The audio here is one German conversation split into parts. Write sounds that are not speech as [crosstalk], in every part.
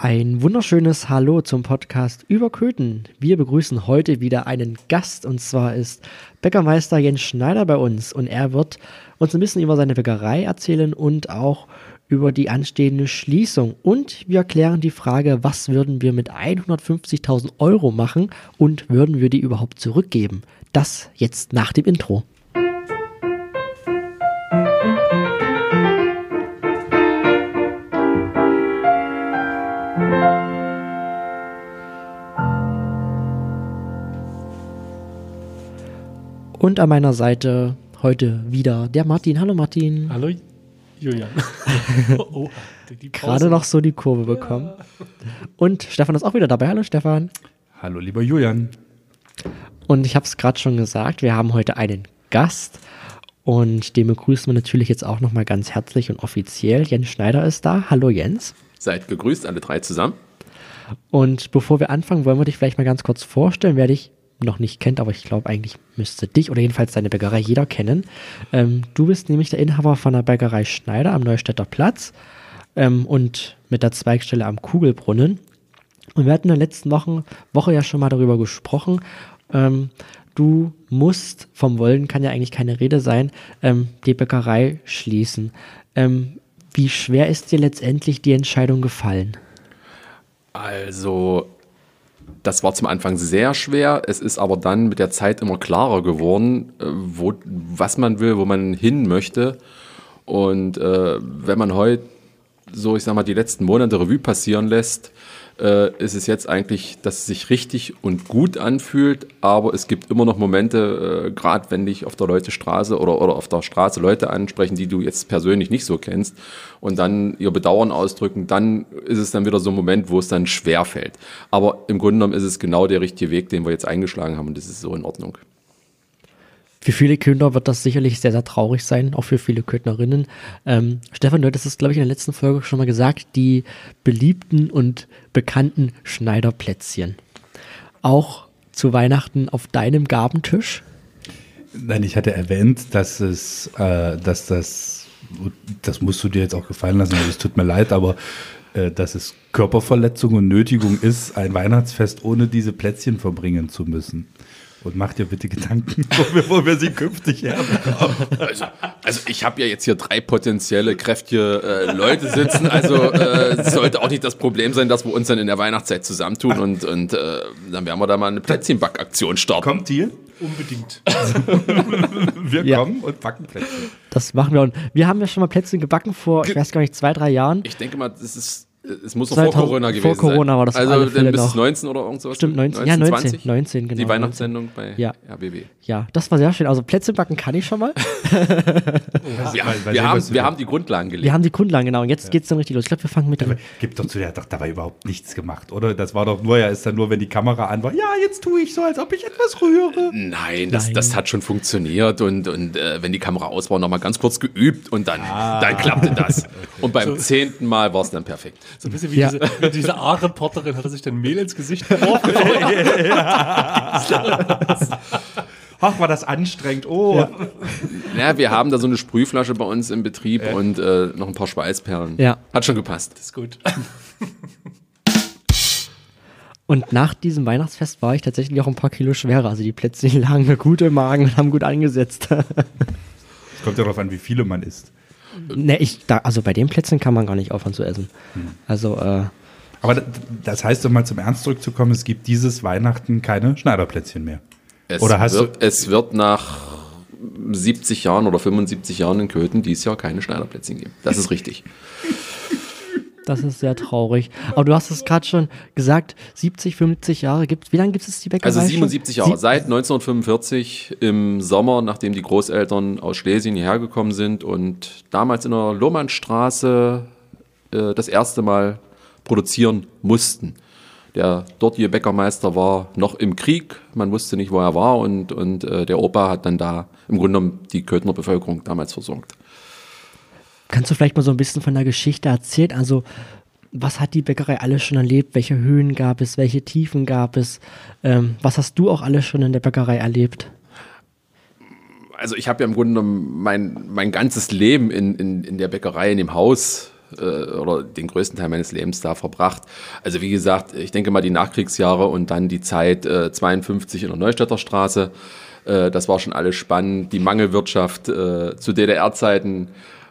Ein wunderschönes Hallo zum Podcast über Köthen. Wir begrüßen heute wieder einen Gast und zwar ist Bäckermeister Jens Schneider bei uns und er wird uns ein bisschen über seine Bäckerei erzählen und auch über die anstehende Schließung. Und wir klären die Frage, was würden wir mit 150.000 Euro machen und würden wir die überhaupt zurückgeben? Das jetzt nach dem Intro. Und an meiner Seite heute wieder der Martin. Hallo Martin. Hallo Julian. [laughs] oh, Gerade noch so die Kurve bekommen. Und Stefan ist auch wieder dabei. Hallo Stefan. Hallo lieber Julian. Und ich habe es gerade schon gesagt, wir haben heute einen Gast. Und den begrüßen wir natürlich jetzt auch nochmal ganz herzlich und offiziell. Jens Schneider ist da. Hallo Jens. Seid gegrüßt, alle drei zusammen. Und bevor wir anfangen, wollen wir dich vielleicht mal ganz kurz vorstellen, wer dich noch nicht kennt, aber ich glaube, eigentlich müsste dich oder jedenfalls deine Bäckerei jeder kennen. Ähm, du bist nämlich der Inhaber von der Bäckerei Schneider am Neustädter Platz ähm, und mit der Zweigstelle am Kugelbrunnen. Und wir hatten in der letzten Woche, Woche ja schon mal darüber gesprochen. Ähm, du musst, vom Wollen kann ja eigentlich keine Rede sein, ähm, die Bäckerei schließen. Ähm, wie schwer ist dir letztendlich die Entscheidung gefallen? Also das war zum Anfang sehr schwer. Es ist aber dann mit der Zeit immer klarer geworden, äh, wo, was man will, wo man hin möchte. Und äh, wenn man heute so, ich sag mal, die letzten Monate Revue passieren lässt, äh, ist es jetzt eigentlich, dass es sich richtig und gut anfühlt, aber es gibt immer noch Momente, äh, gerade wenn dich auf der Leute Straße oder, oder auf der Straße Leute ansprechen, die du jetzt persönlich nicht so kennst und dann ihr Bedauern ausdrücken, dann ist es dann wieder so ein Moment, wo es dann schwer fällt. Aber im Grunde genommen ist es genau der richtige Weg, den wir jetzt eingeschlagen haben und das ist so in Ordnung. Für viele Köhner wird das sicherlich sehr, sehr traurig sein, auch für viele Köthnerinnen. Ähm, Stefan, du hattest es, glaube ich, in der letzten Folge schon mal gesagt, die beliebten und bekannten Schneiderplätzchen. Auch zu Weihnachten auf deinem Gabentisch? Nein, ich hatte erwähnt, dass es, äh, dass das, das musst du dir jetzt auch gefallen lassen, also es tut mir leid, aber äh, dass es Körperverletzung und Nötigung ist, ein Weihnachtsfest ohne diese Plätzchen verbringen zu müssen. Und mach dir bitte Gedanken, [laughs] wo wir, sie künftig herbekommen. Also, also ich habe ja jetzt hier drei potenzielle kräftige äh, Leute sitzen. Also äh, es sollte auch nicht das Problem sein, dass wir uns dann in der Weihnachtszeit zusammentun und, und äh, dann werden wir da mal eine Plätzchenbackaktion starten. Kommt ihr? Unbedingt. [laughs] wir Ja. kommen und backen Plätzchen. Das machen wir. Und wir haben ja schon mal Plätzchen gebacken vor, ich weiß gar nicht, zwei, drei Jahren. Ich denke mal, das ist, es muss noch 2000 vor Corona gewesen vor Corona sein. war das Also alle dann bis noch. 19 oder irgend sowas. Stimmt, 19. Ja, 19, 20? 19, genau, Die Weihnachtssendung bei Ja. RBB. Ja, das war sehr schön. Also Plätzchen backen kann ich schon mal. Wir, weil- weil wir, haben, was wir wir- haben die Grundlagen gelegt. Wir haben die Grundlagen, genau. Und jetzt geht's dann richtig los. Ich glaube, wir fangen mit dem. Gibt doch zu der hat doch dabei überhaupt nichts gemacht, oder? Das war doch nur, ja, ist dann nur, wenn die Kamera an war. Ja, jetzt tue ich so, als ob ich etwas rühre. Nein, das, Nein. das hat schon funktioniert und, und äh, wenn die Kamera aus war, nochmal ganz kurz geübt und dann, Ah. dann klappte das. [laughs] Und beim zehnten Mal war es dann perfekt. So ein bisschen wie Ja. diese, wie diese A-Reporterin hat er sich dann Mehl ins Gesicht [laughs] geworfen. Ach, war das anstrengend. Oh. Ja, wir haben da so eine Sprühflasche bei uns im Betrieb und äh, noch ein paar Schweißperlen. Ja. Hat schon gepasst. ist gut. [laughs] Und nach diesem Weihnachtsfest war ich tatsächlich auch ein paar Kilo schwerer. Also die Plätzchen [laughs] lagen mir gut im Magen und haben gut angesetzt. Es kommt ja darauf an, wie viele man isst. Ne, ich, da, also bei den Plätzchen kann man gar nicht aufhören zu essen. Also, äh, Aber da- das heißt, um mal zum Ernst zurückzukommen, es gibt dieses Weihnachten keine Schneiderplätzchen mehr. Es, Oder hast wird, es wird nach 70 Jahren oder 75 Jahren in Köthen dieses Jahr keine Schneiderplätzchen geben. Das ist richtig. [laughs] das ist sehr traurig. Aber du hast es gerade schon gesagt, 70, 75 Jahre gibt Wie lange gibt es die Bäckerei Also schon? 77 Jahre. Sie- Seit 1945 im Sommer, nachdem die Großeltern aus Schlesien hierher gekommen sind und damals in der Lohmannstraße äh, das erste Mal produzieren mussten. Der dortige Bäckermeister war noch im Krieg, man wusste nicht, wo er war und, und äh, der Opa hat dann da im Grunde genommen die Köthner Bevölkerung damals versorgt. Kannst du vielleicht mal so ein bisschen von der Geschichte erzählen? Also, was hat die Bäckerei alles schon erlebt? Welche Höhen gab es? Welche Tiefen gab es? Ähm, was hast du auch alles schon in der Bäckerei erlebt? Also ich habe ja im Grunde genommen mein, mein ganzes Leben in, in, in der Bäckerei, in dem Haus äh, oder den größten Teil meines Lebens da verbracht. Also wie gesagt, ich denke mal die Nachkriegsjahre und dann die Zeit äh, 52 in der Neustädter Straße. Äh, das war schon alles spannend. Die Mangelwirtschaft äh, zu DDR-Zeiten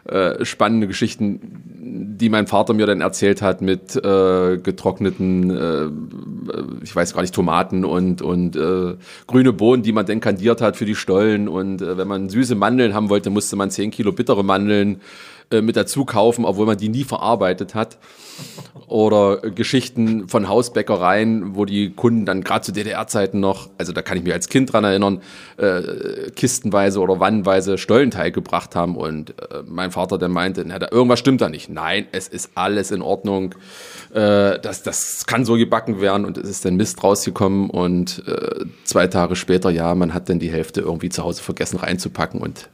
äh, spannende Geschichten, die mein Vater mir dann erzählt hat mit äh, getrockneten, äh, ich weiß gar nicht, Tomaten und, und äh, grüne Bohnen, die man dann kandiert hat für die Stollen. Und äh, wenn man süße Mandeln haben wollte, musste man 10 Kilo bittere Mandeln äh, mit dazu kaufen, obwohl man die nie verarbeitet hat. Oder Geschichten von Hausbäckereien, wo die Kunden dann gerade zu DDR-Zeiten noch, also da kann ich mich als Kind dran erinnern, äh, kistenweise oder wannenweise Stollenteig gebracht haben und äh, mein Vater dann meinte, na, da, irgendwas stimmt da nicht. Nein, es ist alles in Ordnung. Äh, das, das kann so gebacken werden und es ist dann Mist rausgekommen und äh, zwei Tage später, ja, man hat dann die Hälfte irgendwie zu Hause vergessen reinzupacken und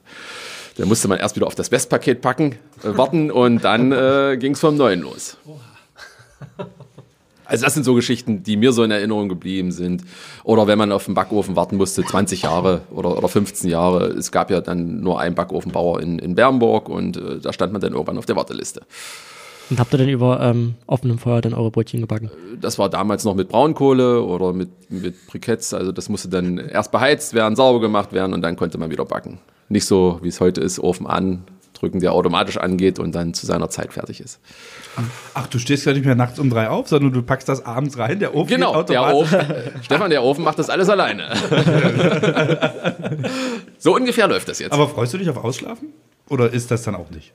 da musste man erst wieder auf das Westpaket packen, äh, warten und dann äh, ging es vom Neuen los. Also das sind so Geschichten, die mir so in Erinnerung geblieben sind. Oder wenn man auf den Backofen warten musste, 20 Jahre oder, oder 15 Jahre. Es gab ja dann nur einen Backofenbauer in, in Bernburg und äh, da stand man dann irgendwann auf der Warteliste. Und habt ihr denn über ähm, offenem Feuer dann eure Brötchen gebacken? Das war damals noch mit Braunkohle oder mit, mit Briketts. Also das musste dann erst beheizt werden, sauber gemacht werden und dann konnte man wieder backen. Nicht so, wie es heute ist, Ofen an, drücken, der automatisch angeht und dann zu seiner Zeit fertig ist. Ach, du stehst ja nicht mehr nachts um drei auf, sondern du packst das abends rein, der Ofen Genau, geht der automatisch. Ofen, [laughs] Stefan, der Ofen macht das alles alleine. [laughs] so ungefähr läuft das jetzt. Aber freust du dich auf Ausschlafen? Oder ist das dann auch nicht?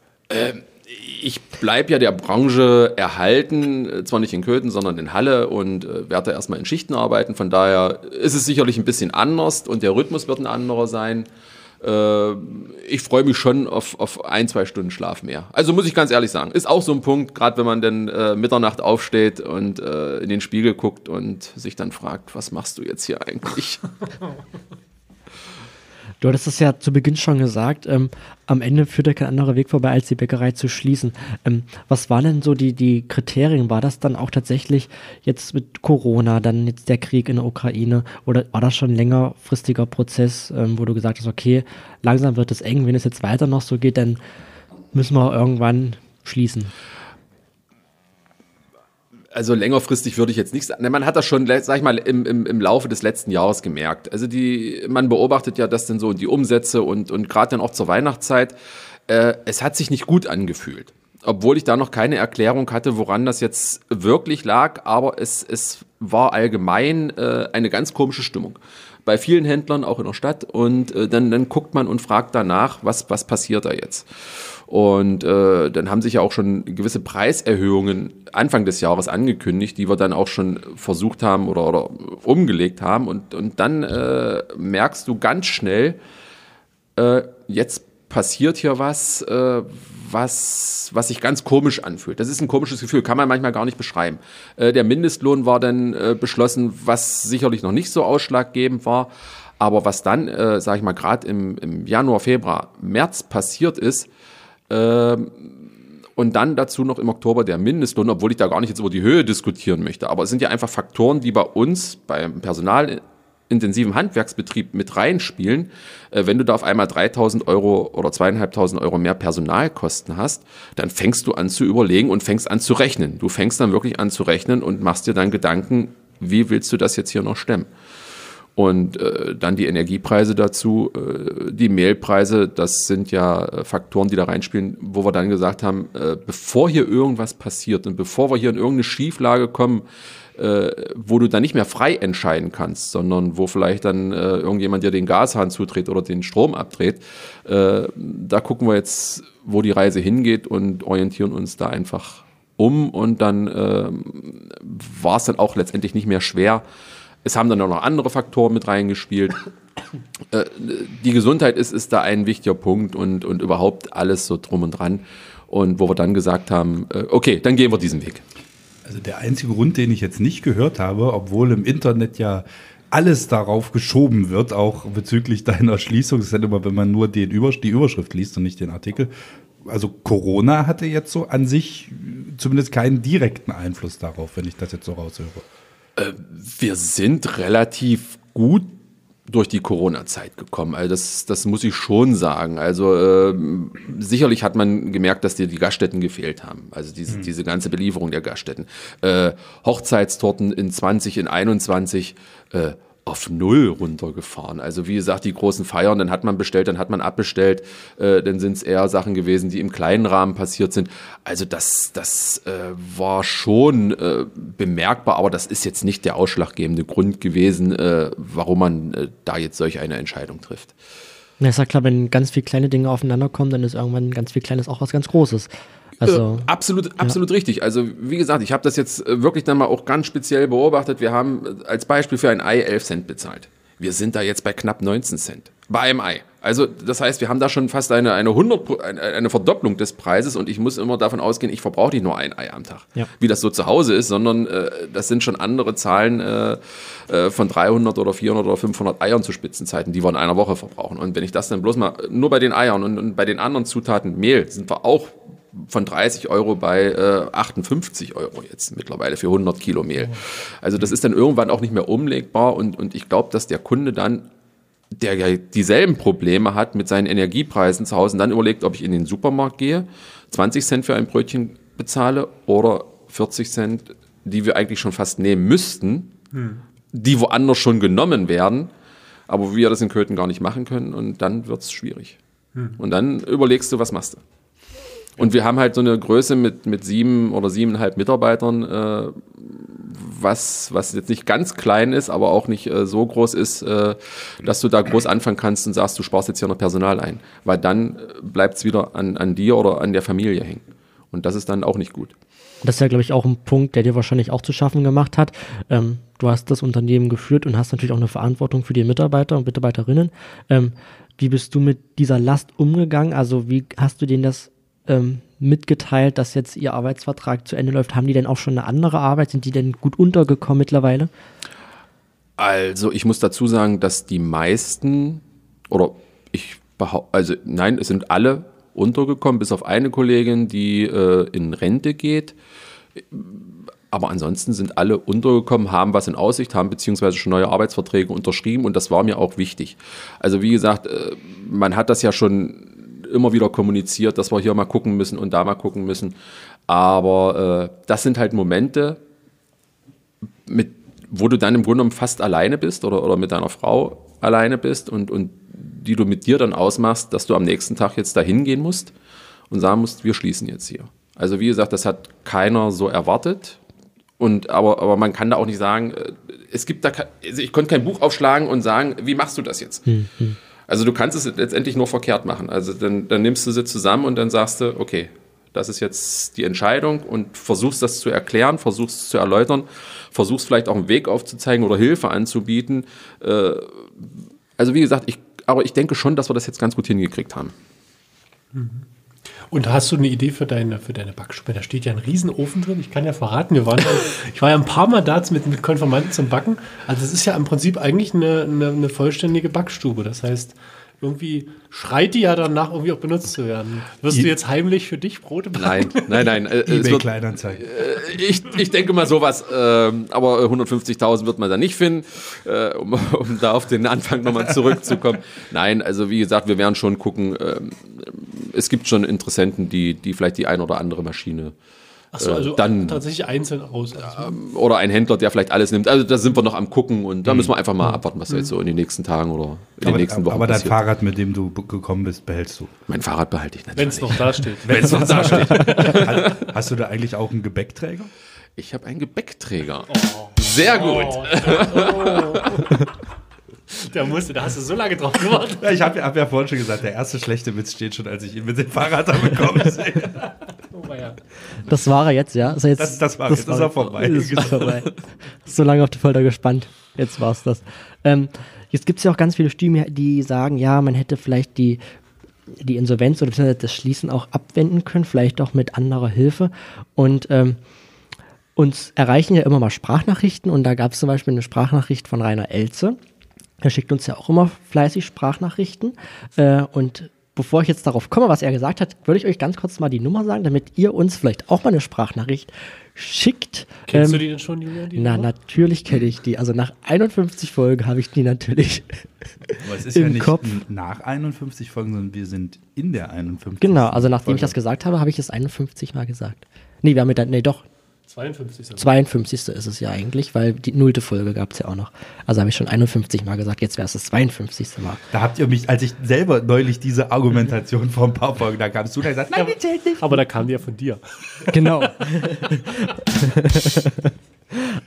ich bleibe ja der Branche erhalten, äh, zwar nicht in Köthen, sondern in Halle und äh, werde erstmal in Schichten arbeiten. Von daher ist es sicherlich ein bisschen anders und der Rhythmus wird ein anderer sein. Äh, ich freue mich schon auf, auf ein, zwei Stunden Schlaf mehr. Also muss ich ganz ehrlich sagen, ist auch so ein Punkt, gerade wenn man dann äh, Mitternacht aufsteht und äh, in den Spiegel guckt und sich dann fragt, was machst du jetzt hier eigentlich? [laughs] Du hattest es ja zu Beginn schon gesagt, ähm, am Ende führt ja kein anderer Weg vorbei, als die Bäckerei zu schließen. Ähm, was waren denn so die, die Kriterien? War das dann auch tatsächlich jetzt mit Corona, dann jetzt der Krieg in der Ukraine oder war das schon ein längerfristiger Prozess, ähm, wo du gesagt hast, okay, langsam wird es eng, wenn es jetzt weiter noch so geht, dann müssen wir irgendwann schließen. Also längerfristig würde ich jetzt nicht sagen. Man hat das schon, sag ich mal, im, im, im Laufe des letzten Jahres gemerkt. Also die, man beobachtet ja das dann so die Umsätze und, und gerade dann auch zur Weihnachtszeit. Äh, es hat sich nicht gut angefühlt. Obwohl ich da noch keine Erklärung hatte, woran das jetzt wirklich lag, aber es, es war allgemein äh, eine ganz komische Stimmung. Bei vielen Händlern, auch in der Stadt. Und äh, dann, dann guckt man und fragt danach, was, was passiert da jetzt. Und äh, dann haben sich ja auch schon gewisse Preiserhöhungen Anfang des Jahres angekündigt, die wir dann auch schon versucht haben oder, oder umgelegt haben. Und, und dann äh, merkst du ganz schnell, äh, jetzt passiert hier was, äh, was, was sich ganz komisch anfühlt. Das ist ein komisches Gefühl, kann man manchmal gar nicht beschreiben. Äh, der Mindestlohn war dann äh, beschlossen, was sicherlich noch nicht so ausschlaggebend war. Aber was dann, äh, sage ich mal, gerade im, im Januar, Februar, März passiert ist, und dann dazu noch im Oktober der Mindestlohn, obwohl ich da gar nicht jetzt über die Höhe diskutieren möchte. Aber es sind ja einfach Faktoren, die bei uns, beim personalintensiven Handwerksbetrieb mit reinspielen. Äh, wenn du da auf einmal 3000 Euro oder 2500 Euro mehr Personalkosten hast, dann fängst du an zu überlegen und fängst an zu rechnen. Du fängst dann wirklich an zu rechnen und machst dir dann Gedanken, wie willst du das jetzt hier noch stemmen? Und äh, dann die Energiepreise dazu, äh, die Mehlpreise, das sind ja äh, Faktoren, die da reinspielen, wo wir dann gesagt haben, äh, bevor hier irgendwas passiert und bevor wir hier in irgendeine Schieflage kommen, äh, wo du dann nicht mehr frei entscheiden kannst, sondern wo vielleicht dann äh, irgendjemand dir den Gashahn zudreht oder den Strom abdreht, da gucken wir jetzt, wo die Reise hingeht und orientieren uns da einfach um. Und dann äh, war es dann auch letztendlich nicht mehr schwer, es haben dann auch noch andere Faktoren mit reingespielt. [coughs] Äh, die Gesundheit ist, ist da ein wichtiger Punkt und, und überhaupt alles so drum und dran. Und wo wir dann gesagt haben, äh, okay, dann gehen wir diesen Weg. Also der einzige Grund, den ich jetzt nicht gehört habe, obwohl im Internet ja alles darauf geschoben wird, auch bezüglich deiner Schließung, das ist halt immer, wenn man nur den Übersch die Überschrift liest und nicht den Artikel. Also Corona hatte jetzt so an sich zumindest keinen direkten Einfluss darauf, wenn ich das jetzt so raushöre. Wir sind relativ gut durch die Corona-Zeit gekommen. Also das, das muss ich schon sagen. Also äh, sicherlich hat man gemerkt, dass dir die Gaststätten gefehlt haben. Also diese, mhm. diese ganze Belieferung der Gaststätten. Äh, Hochzeitstorten in 20, in 21. Äh, auf null runtergefahren. Also wie gesagt, die großen Feiern, dann hat man bestellt, dann hat man abbestellt, äh, dann sind es eher Sachen gewesen, die im kleinen Rahmen passiert sind. Also das, das äh, war schon äh, bemerkbar, aber das ist jetzt nicht der ausschlaggebende Grund gewesen, äh, warum man äh, da jetzt solch eine Entscheidung trifft. Ja, ist ja klar, wenn ganz viele kleine Dinge aufeinander kommen, dann ist irgendwann ganz viel Kleines auch was ganz Großes. Also, äh, absolut, absolut ja. richtig. Also wie gesagt, ich habe das jetzt äh, wirklich dann mal auch ganz speziell beobachtet. Wir haben äh, als Beispiel für ein Ei 11 Cent bezahlt. Wir sind da jetzt bei knapp 19 Cent. Bei einem Ei. Also das heißt, wir haben da schon fast eine, eine, 100, eine Verdopplung des Preises und ich muss immer davon ausgehen, ich verbrauche nicht nur ein Ei am Tag, ja. wie das so zu Hause ist, sondern äh, das sind schon andere Zahlen äh von 300 oder 400 oder 500 Eiern zu Spitzenzeiten, die wir in einer Woche verbrauchen. Und wenn ich das dann bloß mal nur bei den Eiern und, und bei den anderen Zutaten Mehl sind wir auch von 30 Euro bei äh, 58 Euro jetzt mittlerweile für 100 Kilo Mehl. Also das ist dann irgendwann auch nicht mehr umlegbar und, und ich glaube, dass der Kunde dann, der ja dieselben Probleme hat mit seinen Energiepreisen zu Hause, dann überlegt, ob ich in den Supermarkt gehe, 20 Cent für ein Brötchen bezahle oder 40 Cent, die wir eigentlich schon fast nehmen müssten, hm. die woanders schon genommen werden, aber wir das in Köthen gar nicht machen können und dann wird es schwierig. Hm. Und dann überlegst du, was machst du? Und wir haben halt so eine Größe mit, mit sieben oder siebeneinhalb Mitarbeitern, äh, was, was jetzt nicht ganz klein ist, aber auch nicht äh, so groß ist, äh, dass du da groß anfangen kannst und sagst, du sparst jetzt hier noch Personal ein. Weil dann äh, bleibt es wieder an, an dir oder an der Familie hängen. Und das ist dann auch nicht gut. Das ist ja, glaube ich, auch ein Punkt, der dir wahrscheinlich auch zu schaffen gemacht hat. Ähm, du hast das Unternehmen geführt und hast natürlich auch eine Verantwortung für die Mitarbeiter und Mitarbeiterinnen. Ähm, wie bist du mit dieser Last umgegangen? Also wie hast du denen das ähm, mitgeteilt, dass jetzt ihr Arbeitsvertrag zu Ende läuft. Haben die denn auch schon eine andere Arbeit? Sind die denn gut untergekommen mittlerweile? Also ich muss dazu sagen, dass die meisten oder ich behaupte, also nein, es sind alle untergekommen, bis auf eine Kollegin, die äh, in Rente geht. Aber ansonsten sind alle untergekommen, haben was in Aussicht, haben beziehungsweise schon neue Arbeitsverträge unterschrieben und das war mir auch wichtig. Also wie gesagt, äh, man hat das ja schon immer wieder kommuniziert, dass wir hier mal gucken müssen und da mal gucken müssen. Aber äh, das sind halt Momente, mit, wo du dann im Grunde genommen fast alleine bist oder, oder mit deiner Frau alleine bist und, und die du mit dir dann ausmachst, dass du am nächsten Tag jetzt da hingehen musst und sagen musst, wir schließen jetzt hier. Also wie gesagt, das hat keiner so erwartet. Und aber, aber man kann da auch nicht sagen, äh, es gibt da, also ich konnte kein Buch aufschlagen und sagen, wie machst du das jetzt? Hm, hm. Also du kannst es letztendlich nur verkehrt machen. Also dann, dann nimmst du sie zusammen und dann sagst du, okay, das ist jetzt die Entscheidung und versuchst das zu erklären, versuchst es zu erläutern, versuchst vielleicht auch einen Weg aufzuzeigen oder Hilfe anzubieten. Äh, also wie gesagt, ich, aber ich denke schon, dass wir das jetzt ganz gut hingekriegt haben. Mhm. Und hast du eine Idee für deine, für deine Backstube? Da steht ja ein Riesenofen drin. Ich kann ja verraten, wir waren, [laughs] ich war ja ein paar Mal da mit, mit Konformanten zum Backen. Also es ist ja im Prinzip eigentlich eine, eine, eine vollständige Backstube. Das heißt, irgendwie schreit die ja danach, irgendwie auch benutzt zu werden. Wirst I du jetzt heimlich für dich Brote backen? Nein, nein, nein. Äh, eBay Kleinanzeigen. Äh, ich, ich denke mal sowas, äh, aber 150.000 wird man da nicht finden, äh, um, [laughs] um da auf den Anfang nochmal zurückzukommen. Nein, also wie gesagt, wir werden schon gucken. Ähm, es gibt schon Interessenten, die, die vielleicht die ein oder andere Maschine Achso, äh, also dann, tatsächlich einzeln aus. Also. Oder ein Händler, der vielleicht alles nimmt. Also da sind wir noch am gucken und da mhm. müssen wir einfach mal abwarten, was mhm. jetzt so in den nächsten Tagen oder in aber, den nächsten Wochen Aber dein passiert. Fahrrad, mit dem du gekommen bist, behältst du? Mein Fahrrad behalte ich natürlich. Wenn es noch da steht. [laughs] Wenn es noch da steht. [laughs] Hast du da eigentlich auch einen Gepäckträger? Ich habe einen Gepäckträger. Oh. Sehr gut. Oh, oh. Da, musst, da hast du so lange drauf gewartet. Ja, ich habe hab ja vorhin schon gesagt, der erste schlechte Witz steht schon, als ich ihn mit dem Fahrrad bekommen [laughs] sehe. Oh, ja. Das war er jetzt, ja? Also jetzt, das, das war das jetzt, war, ist er vorbei. Ist er vorbei. so lange auf die Folter gespannt. Jetzt war es das. Ähm, jetzt gibt es ja auch ganz viele Stimmen, die sagen, ja, man hätte vielleicht die die Insolvenz oder das Schließen auch abwenden können, vielleicht auch mit anderer Hilfe. Und ähm, uns erreichen ja immer mal Sprachnachrichten und da gab es zum Beispiel eine Sprachnachricht von Rainer Elze. Er schickt uns ja auch immer fleißig Sprachnachrichten äh, und bevor ich jetzt darauf komme, was er gesagt hat, würde ich euch ganz kurz mal die Nummer sagen, damit ihr uns vielleicht auch mal eine Sprachnachricht schickt. Kennst Ähm, du die denn schon, Julian? Die Na, Nummer? natürlich kenne ich die. Also nach 51 Folgen habe ich die natürlich. [laughs] Aber es ist Im ja nicht Kopf. nach 51 Folgen, sondern wir sind in der 51. Genau, also nachdem ich Folge. das gesagt habe, habe ich es 51 Mal gesagt. Nee, wir haben mit der, nee, doch, 52. ist er. 52. ist es ja eigentlich, weil die nullte Folge gab es ja auch noch. Also habe ich schon 51 Mal gesagt, jetzt wäre es das 52. Mal. Da habt ihr mich, als ich selber neulich diese Argumentation vor ein paar Folgen, da kamst du da gesagt, nein, die zählt nicht. Aber da kam die ja von dir. Genau. [laughs]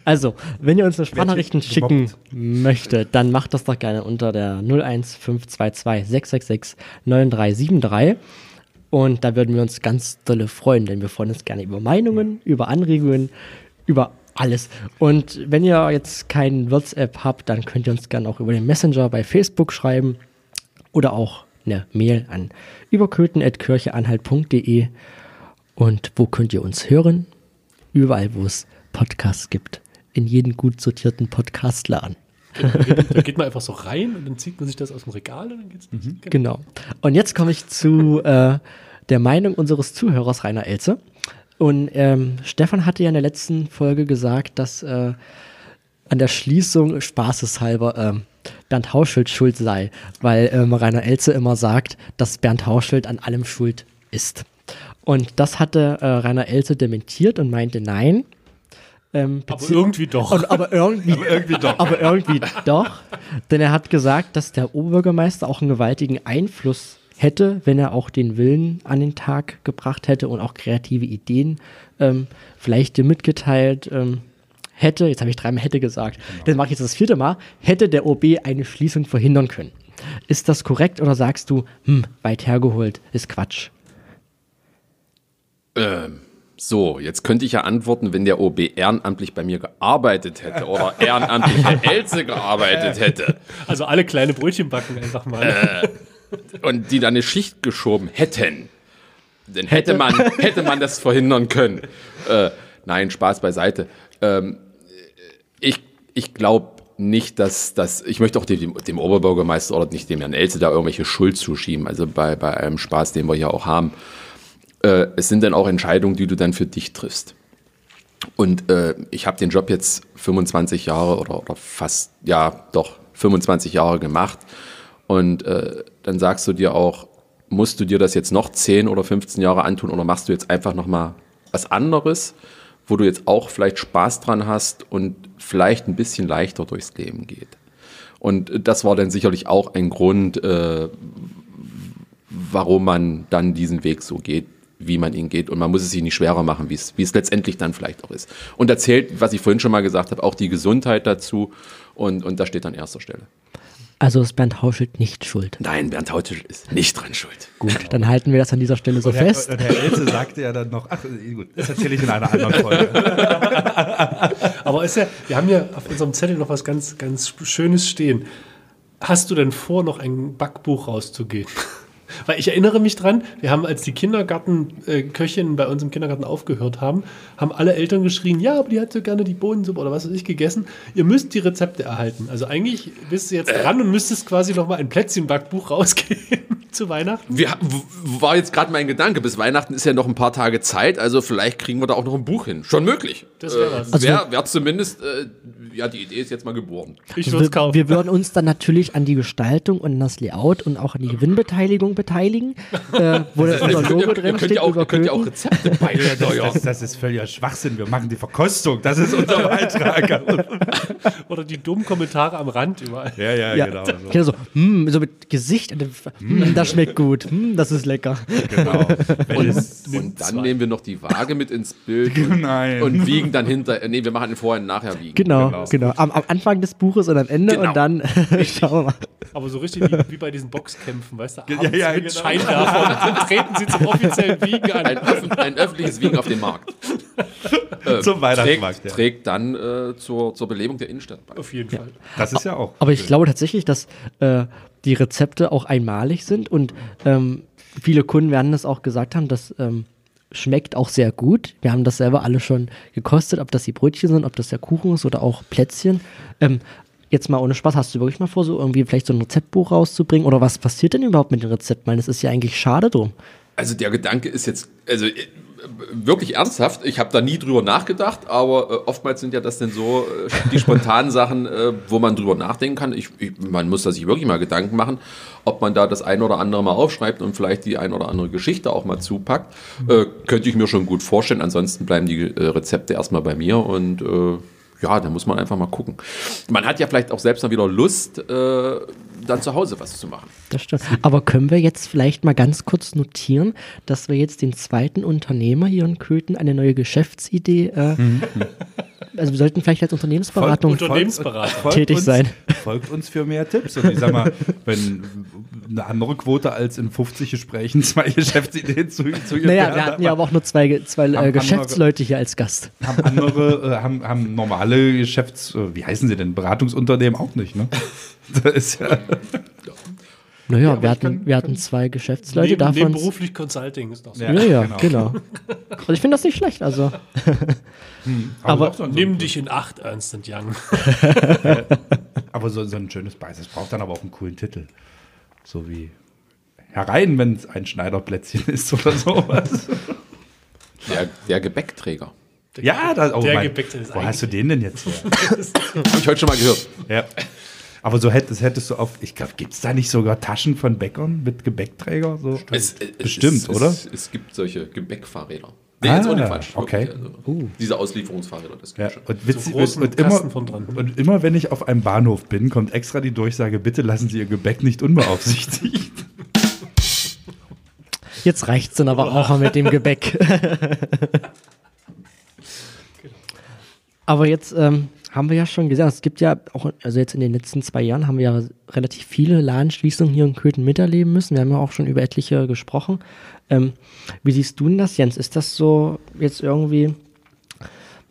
also, wenn ihr uns eine Sprachnachrichten schicken möchtet, dann macht das doch gerne unter der 01522 666 9373. Und da würden wir uns ganz dolle freuen, denn wir freuen uns gerne über Meinungen, über Anregungen, über alles. Und wenn ihr jetzt kein WhatsApp habt, dann könnt ihr uns gerne auch über den Messenger bei Facebook schreiben oder auch eine Mail an überköten.kircheanhalt.de. Und wo könnt ihr uns hören? Überall, wo es Podcasts gibt. In jeden gut sortierten Podcastladen. Da geht man einfach so rein und dann zieht man sich das aus dem Regal und dann geht's los. Genau. Und jetzt komme ich zu äh, der Meinung unseres Zuhörers Rainer Elze. Und ähm, Stefan hatte ja in der letzten Folge gesagt, dass äh, an der Schließung spaßeshalber ähm, Bernd Hauschild schuld sei, weil ähm, Rainer Elze immer sagt, dass Bernd Hauschild an allem schuld ist. Und das hatte äh, Rainer Elze dementiert und meinte, nein. Ähm, Aber irgendwie doch. und, aber irgendwie, irgendwie doch. Aber irgendwie doch. Denn er hat gesagt, dass der Oberbürgermeister auch einen gewaltigen Einfluss hätte, wenn er auch den Willen an den Tag gebracht hätte und auch kreative Ideen ähm, vielleicht dir mitgeteilt ähm, hätte. Jetzt habe ich dreimal hätte gesagt. Dann mache ich jetzt das vierte Mal. Hätte der OB eine Schließung verhindern können. Ist das korrekt oder sagst du, hm, weit hergeholt, ist Quatsch? Ähm, so, jetzt könnte ich ja antworten, wenn der OB ehrenamtlich bei mir gearbeitet hätte oder [laughs] ehrenamtlich Herr Elze gearbeitet hätte Also alle kleine Brötchen backen einfach mal. und die dann eine Schicht geschoben hätten, dann hätte man, hätte man das verhindern können. Äh, nein, Spaß beiseite. Ähm, ich ich glaube nicht, dass das, ich möchte auch dem, dem Oberbürgermeister oder nicht dem Herrn Elze da irgendwelche Schuld zuschieben, also bei, bei allem Spaß, den wir hier auch haben. Äh, es sind dann auch Entscheidungen, die du dann für dich triffst. Und äh, ich habe den Job jetzt 25 Jahre oder, oder fast, ja, doch 25 Jahre gemacht. Und äh, dann sagst du dir auch, musst du dir das jetzt noch 10 oder 15 Jahre antun oder machst du jetzt einfach nochmal was anderes, wo du jetzt auch vielleicht Spaß dran hast und vielleicht ein bisschen leichter durchs Leben geht. Und das war dann sicherlich auch ein Grund, äh, warum man dann diesen Weg so geht, wie man ihn geht. Und man muss es sich nicht schwerer machen, wie es, wie es letztendlich dann vielleicht auch ist. Und da zählt, was ich vorhin schon mal gesagt habe, auch die Gesundheit dazu. Und, und das steht an erster Stelle. Also ist Bernd Hauschild nicht schuld. Nein, Bernd Hautisch ist nicht dran schuld. Gut, dann halten wir das an dieser Stelle so Und Herr, fest. und Herr Elze sagte ja dann noch, ach gut, das erzähle ich in einer anderen Folge. [laughs] Aber ist ja, wir haben ja auf unserem Zettel noch was ganz, ganz Schönes stehen. Hast du denn vor, noch ein Backbuch rauszugehen? Weil ich erinnere mich dran, wir haben, als die Kindergartenköchinnen bei uns im Kindergarten aufgehört haben, haben alle Eltern geschrien, ja, aber die hat so gerne die Bohnensuppe oder was weiß ich gegessen. Ihr müsst die Rezepte erhalten. Also eigentlich bist du jetzt dran und müsstest quasi noch mal ein Plätzchenbackbuch rausgeben [laughs] zu Weihnachten. Wir, war jetzt gerade mein Gedanke, bis Weihnachten ist ja noch ein paar Tage Zeit, also vielleicht kriegen wir da auch noch ein Buch hin. Schon möglich. Das wär was. Also- Wäre wär zumindest, äh, ja, die Idee ist jetzt mal geboren. Ich Also würde es wir, kaufen. wir würden uns dann natürlich an die Gestaltung und an das Layout und auch an die Gewinnbeteiligung beteiligen, [laughs] äh, wo dann unser Logo ihr, drin könnt steht ja auch, ihr könnt ja auch. Rezepte beisteuern. Das, das ist völliger Schwachsinn. Wir machen die Verkostung. Das ist unser [laughs] Beitrag. Oder die dummen Kommentare am Rand überall. Ja, ja, Ja, genau. genau so, hm, so mit Gesicht, hm, das schmeckt gut, hm, das ist lecker. genau. [laughs] Es, Und dann nehmen wir noch die Waage mit ins Bild und, Nein. und wiegen dann hinter. äh, Nee, wir machen den vorher und nachher wiegen. Genau, Genau. Genau. Am, am Anfang des Buches und am Ende Genau. und dann [laughs] schauen wir mal. Aber so richtig wie, wie bei diesen Boxkämpfen, weißt du? Abends ja, mit genau. Scheinwerfer und dann treten sie zum offiziellen Wiegen Ein, an. öff ein öffentliches Wiegen auf den Markt. [laughs] Äh, Zum Weihnachtsmarkt, Trägt, ja. trägt dann äh, zur, zur Belebung der Innenstadt bei. Auf jeden Fall. das ist ja auch. Aber ich glaube tatsächlich, dass äh, die Rezepte auch einmalig sind und ähm, viele Kunden werden das auch gesagt haben, das ähm, schmeckt auch sehr gut. Wir haben das selber alle schon gekostet, ob das die Brötchen sind, ob das der Kuchen ist oder auch Plätzchen. Ähm, jetzt mal ohne Spaß, hast du wirklich mal vor, so irgendwie vielleicht so ein Rezeptbuch rauszubringen? Oder was passiert denn überhaupt mit den Rezepten? Weil das ist ja eigentlich schade drum. Also der Gedanke ist jetzt, also äh, wirklich ernsthaft, ich habe da nie drüber nachgedacht, aber äh, oftmals sind ja das dann so äh, die spontanen [laughs] Sachen, äh, wo man drüber nachdenken kann. Ich, ich, man muss da sich wirklich mal Gedanken machen, ob man da das ein oder andere mal aufschreibt und vielleicht die ein oder andere Geschichte auch mal zupackt. Äh, könnte ich mir schon gut vorstellen. Ansonsten bleiben die äh, Rezepte erstmal bei mir und äh, ja, da muss man einfach mal gucken. Man hat ja vielleicht auch selbst mal wieder Lust, äh, dann zu Hause was zu machen. Das stimmt. Aber können wir jetzt vielleicht mal ganz kurz notieren, dass wir jetzt den zweiten Unternehmer hier in Köthen eine neue Geschäftsidee, äh, also wir sollten vielleicht als Unternehmensberatung Folgt- Unternehmensberater. folgt Tätig uns, sein. Folgt uns für mehr Tipps. Und ich sag mal, wenn eine andere Quote als in 50 Gesprächen zwei Geschäftsideen zu, zu Naja, werden, wir hatten ja aber auch nur zwei, zwei Haben äh, Geschäftsleute hier als Gast. haben andere, äh, haben, haben normale Geschäfts-, äh, wie heißen sie denn, Beratungsunternehmen auch nicht, ne? [laughs] Das ist ja, Naja, aber wir, hatten, kann- wir hatten zwei Geschäftsleute, Neben, davon. nebenberuflich Consulting ist doch so. Ja. Ja, ja, genau. genau. [laughs] Also ich finde das nicht schlecht, also. Aber- auch so, so, Nimm dich in Acht, Ernst Young. [laughs] aber so, so ein schönes Beiß. Es braucht dann aber auch einen coolen Titel. So wie herein, wenn es ein Schneiderplätzchen ist oder sowas. Der, der Gebäckträger. Ja, das, oh Der mein, Gebäckte ist wo hast du den denn jetzt her? [laughs] Habe ich heute schon mal gehört. ja. Aber so hättest, hättest du auf, ich glaube, gibt es da nicht sogar Taschen von Bäckern mit Gebäckträger? So? Es, es, Bestimmt, es, oder? Es, es gibt solche Gebäckfahrräder. Nee, Ah, jetzt ohne Quatsch. okay. Also, Diese Auslieferungsfahrräder, das Ja, gibt schon. und, witzig, großen und, immer, Kasten von dran. und immer wenn ich auf einem Bahnhof bin, kommt extra die Durchsage, bitte lassen Sie Ihr Gebäck nicht unbeaufsichtigt. Jetzt reicht's dann aber auch mal mit dem Gebäck. [laughs] aber jetzt ähm, haben wir ja schon gesagt, es gibt ja auch, also jetzt in den letzten zwei Jahren haben wir ja relativ viele Ladenschließungen hier in Köthen miterleben müssen. Wir haben ja auch schon über etliche gesprochen. Ähm, wie siehst du denn das, Jens? Ist das so jetzt irgendwie,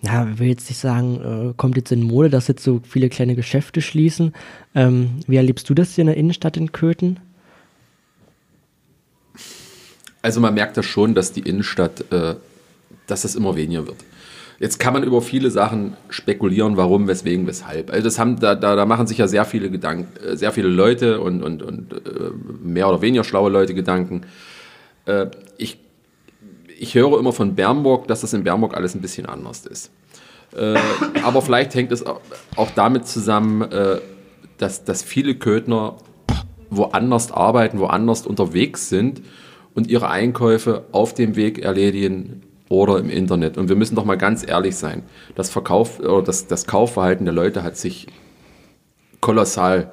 ja, ich will jetzt nicht sagen, äh, kommt jetzt in Mode, dass jetzt so viele kleine Geschäfte schließen. Ähm, wie erlebst du das hier in der Innenstadt in Köthen? Also man merkt das schon, dass die Innenstadt, äh, dass das immer weniger wird. Jetzt kann man über viele Sachen spekulieren, warum, weswegen, weshalb. Also das haben, da, da, da machen sich ja sehr viele Gedanken, äh, sehr viele Leute und, und, und äh, mehr oder weniger schlaue Leute Gedanken. Äh, ich, ich höre immer von Bernburg, dass das in Bernburg alles ein bisschen anders ist. Aber vielleicht hängt es auch damit zusammen, dass, dass viele Köthner woanders arbeiten, woanders unterwegs sind und ihre Einkäufe auf dem Weg erledigen oder im Internet. Und wir müssen doch mal ganz ehrlich sein, das Verkauf oder das, das Kaufverhalten der Leute hat sich kolossal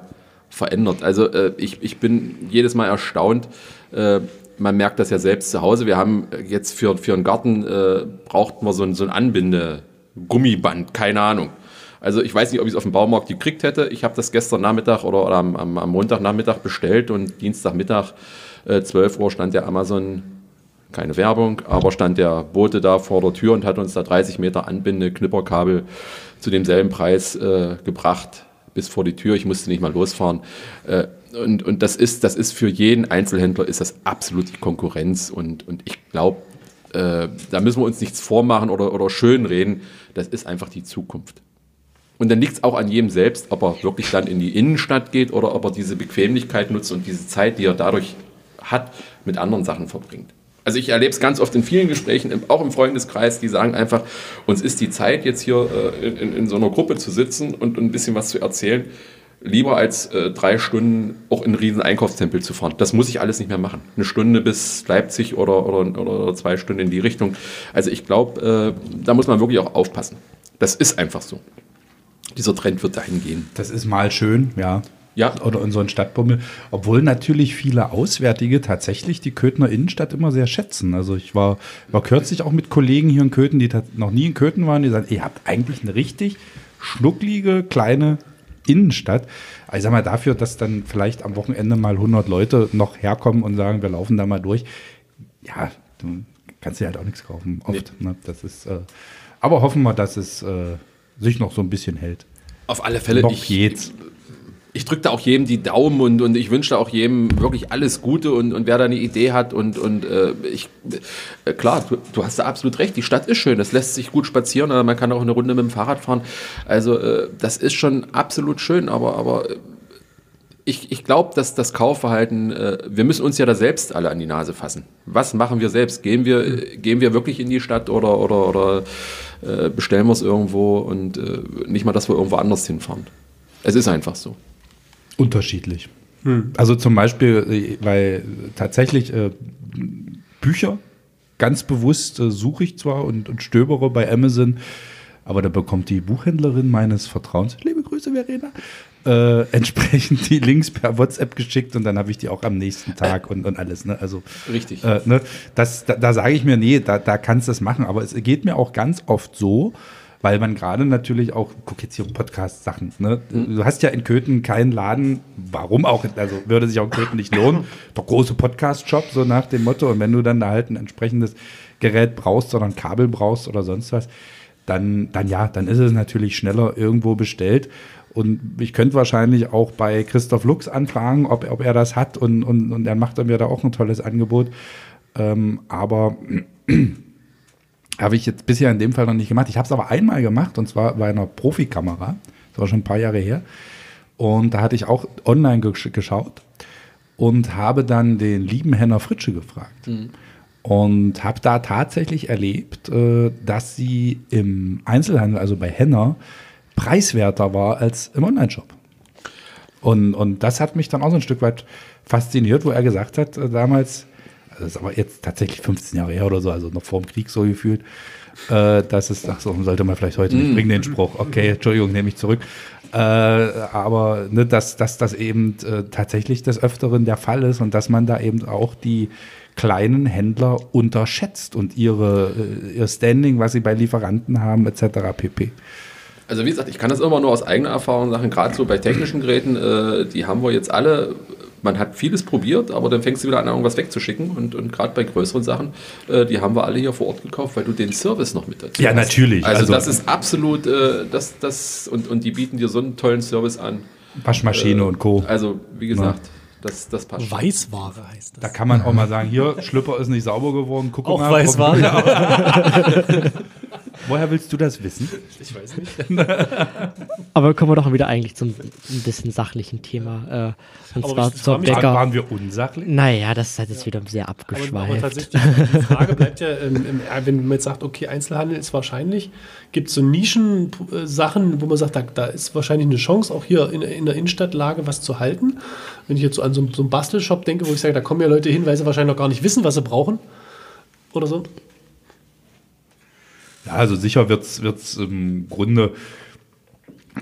verändert. Also äh, ich, ich bin jedes Mal erstaunt. Äh, man merkt das ja selbst zu Hause. Wir haben jetzt für, für einen Garten äh, brauchten wir so ein, so ein Anbinde-Gummiband, keine Ahnung. Also ich weiß nicht, ob ich es auf dem Baumarkt gekriegt hätte. Ich habe das gestern Nachmittag oder, oder am, am, Montagnachmittag bestellt und Dienstagmittag äh, 12 Uhr stand der Amazon, keine Werbung, aber stand der Bote da vor der Tür und hat uns da 30 Meter Anbinde, Knipperkabel zu demselben Preis äh, gebracht bis vor die Tür. Ich musste nicht mal losfahren. Äh, und, und das ist, das ist für jeden Einzelhändler ist das absolut die Konkurrenz. Und, und ich glaube, äh, da müssen wir uns nichts vormachen oder, oder schönreden. Das ist einfach die Zukunft. Und dann liegt es auch an jedem selbst, ob er wirklich dann in die Innenstadt geht oder ob er diese Bequemlichkeit nutzt und diese Zeit, die er dadurch hat, mit anderen Sachen verbringt. Also ich erlebe es ganz oft in vielen Gesprächen, auch im Freundeskreis, die sagen einfach, uns ist die Zeit, jetzt hier äh, in, in, in so einer Gruppe zu sitzen und ein bisschen was zu erzählen, lieber als äh, drei Stunden auch in einen riesen Einkaufstempel zu fahren. Das muss ich alles nicht mehr machen. Eine Stunde bis Leipzig oder, oder, oder zwei Stunden in die Richtung. Also ich glaube, äh, da muss man wirklich auch aufpassen. Das ist einfach so. Dieser Trend wird dahin gehen. Das ist mal schön, ja. Ja. Oder in so ein Stadtbummel. Obwohl natürlich viele Auswärtige tatsächlich die Köthener Innenstadt immer sehr schätzen. Also ich war, war kürzlich auch mit Kollegen hier in Köthen, die noch nie in Köthen waren, die sagen, ihr habt eigentlich eine richtig schnucklige, kleine Innenstadt. Also ich sag mal, dafür, dass dann vielleicht am Wochenende mal 100 Leute noch herkommen und sagen, wir laufen da mal durch. Ja, du kannst dir halt auch nichts kaufen, oft. Ne? Das ist, äh, aber hoffen wir, dass es äh, sich noch so ein bisschen hält. Auf alle Fälle. Noch ich, geht's. Ich drücke da auch jedem die Daumen und, und ich wünsche da auch jedem wirklich alles Gute und, und wer da eine Idee hat und, und äh, ich, äh, klar, du, du, hast da absolut recht, die Stadt ist schön, das lässt sich gut spazieren, man kann auch eine Runde mit dem Fahrrad fahren, also äh, das ist schon absolut schön, aber, aber ich, ich glaube, dass das Kaufverhalten, äh, wir müssen uns ja da selbst alle an die Nase fassen. Was machen wir selbst? Gehen wir, äh, gehen wir wirklich in die Stadt oder, oder, oder äh, bestellen wir es irgendwo und äh, nicht mal, dass wir irgendwo anders hinfahren? Es ist einfach so. Unterschiedlich. Hm. Also zum Beispiel, äh, weil tatsächlich äh, Bücher ganz bewusst äh, suche ich zwar und, und stöbere bei Amazon, aber da bekommt die Buchhändlerin meines Vertrauens, liebe Grüße Verena, äh, entsprechend die Links per WhatsApp geschickt und dann habe ich die auch am nächsten Tag und, und alles. Ne? Also, Richtig. Äh, ne? das, da, da sage ich mir, nee, da, da kannst du das machen. Aber es geht mir auch ganz oft so, weil man gerade natürlich auch, guck jetzt hier um Podcast-Sachen, ne? Du hast ja in Köthen keinen Laden, warum auch, also würde sich auch in Köthen nicht lohnen, doch große Podcast-Shop, so nach dem Motto. Und wenn du dann da halt ein entsprechendes Gerät brauchst, sondern Kabel brauchst oder sonst was, dann, dann ja, dann ist es natürlich schneller irgendwo bestellt. Und ich könnte wahrscheinlich auch bei Christoph Lux anfragen, ob, ob er das hat und, und, und er macht mir da auch ein tolles Angebot. Ähm, aber habe ich jetzt bisher in dem Fall noch nicht gemacht. Ich habe es aber einmal gemacht und zwar bei einer Profikamera. Das war schon ein paar Jahre her. Und da hatte ich auch online gesch geschaut und habe dann den lieben Henner Fritsche gefragt. Mhm. Und habe da tatsächlich erlebt, äh, dass sie im Einzelhandel, also bei Henner, preiswerter war als im Onlineshop. Und, und das hat mich dann auch so ein Stück weit fasziniert, wo er gesagt hat, äh, damals, das ist aber jetzt tatsächlich 15 Jahre her oder so, also noch vor dem Krieg so gefühlt, äh, dass es, ach so, sollte man vielleicht heute nicht mm. bringen, den Spruch. Okay, Entschuldigung, nehme ich zurück. Äh, aber ne, dass, dass das eben äh, tatsächlich des Öfteren der Fall ist und dass man da eben auch die kleinen Händler unterschätzt und ihre, äh, ihr Standing, was sie bei Lieferanten haben, etc. pp. Also wie gesagt, ich kann das immer nur aus eigener Erfahrung sagen, gerade so bei technischen Geräten, äh, die haben wir jetzt alle man hat vieles probiert, aber dann fängst du wieder an, irgendwas wegzuschicken. Und, und gerade bei größeren Sachen, äh, die haben wir alle hier vor Ort gekauft, weil du den Service noch mit dazu Ja, hast. natürlich. Also, also, das ist absolut, äh, das, das, und, und die bieten dir so einen tollen Service an. Waschmaschine äh, und Co. Also, wie gesagt. Ja. Das, das passt. Weißware heißt das. Da kann man auch mal sagen, hier, Schlüpper ist nicht sauber geworden, guck auch mal. Auch Weißware. [laughs] [laughs] Woher willst du das wissen? Ich weiß nicht. [laughs] Aber kommen wir doch wieder eigentlich zum ein bisschen sachlichen Thema. Äh, und aber zwar zur Bäcker. Waren wir unsachlich? Naja, das hat jetzt wieder sehr abgeschweift. Aber, aber tatsächlich, die Frage bleibt ja, ähm, wenn man jetzt sagt, okay, Einzelhandel ist wahrscheinlich, gibt es so Nischen-Sachen, wo man sagt, da, da, ist wahrscheinlich eine Chance, auch hier in, in der Innenstadtlage was zu halten. Wenn ich jetzt so an so, so einen Bastelshop denke, wo ich sage, da kommen ja Leute hin, weil sie wahrscheinlich noch gar nicht wissen, was sie brauchen. Oder so. Ja, also sicher wird es im Grunde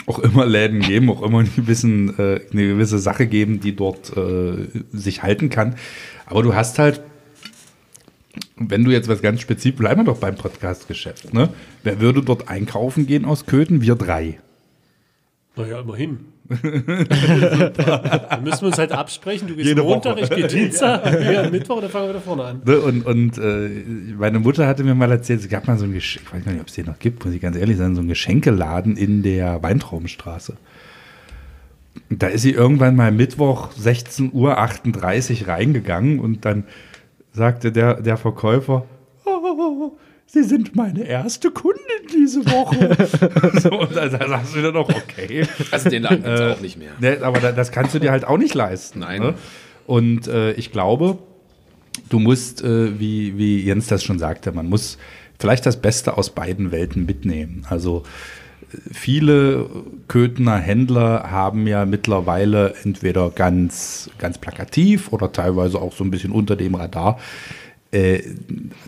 auch immer Läden geben, auch immer [laughs] einen gewissen, äh, eine gewisse Sache geben, die dort äh, sich halten kann. Aber du hast halt, wenn du jetzt was ganz spezifisch, bleiben wir doch beim Podcast-Geschäft, ne? Wer würde dort einkaufen gehen aus Köthen? Wir drei. Naja, immerhin. [laughs] Dann müssen wir uns halt absprechen. Du gehst Jede Montag, Woche. ich gehe [laughs] Dienstag, ja. Mittwoch, dann fangen wir wieder vorne an. Ne, und, und äh, meine Mutter hatte mir mal erzählt, es gab mal so ein Geschenk, ich weiß gar nicht, ob es den noch gibt, muss ich ganz ehrlich sein, so ein Geschenkeladen in der Weintraubenstraße. Da ist sie irgendwann mal Mittwoch 16.38 Uhr reingegangen und dann sagte der, der Verkäufer, oh, Sie sind meine erste Kundin diese Woche. [laughs] so, und da sagst du dann auch, okay. Also den Laden gibt es äh, auch nicht mehr. Ne, aber da, das kannst du dir halt auch nicht leisten. Nein. Ne? Und äh, ich glaube, du musst, äh, wie, wie Jens das schon sagte, man muss vielleicht das Beste aus beiden Welten mitnehmen. Also viele Köthener Händler haben ja mittlerweile entweder ganz, ganz plakativ oder teilweise auch so ein bisschen unter dem Radar äh,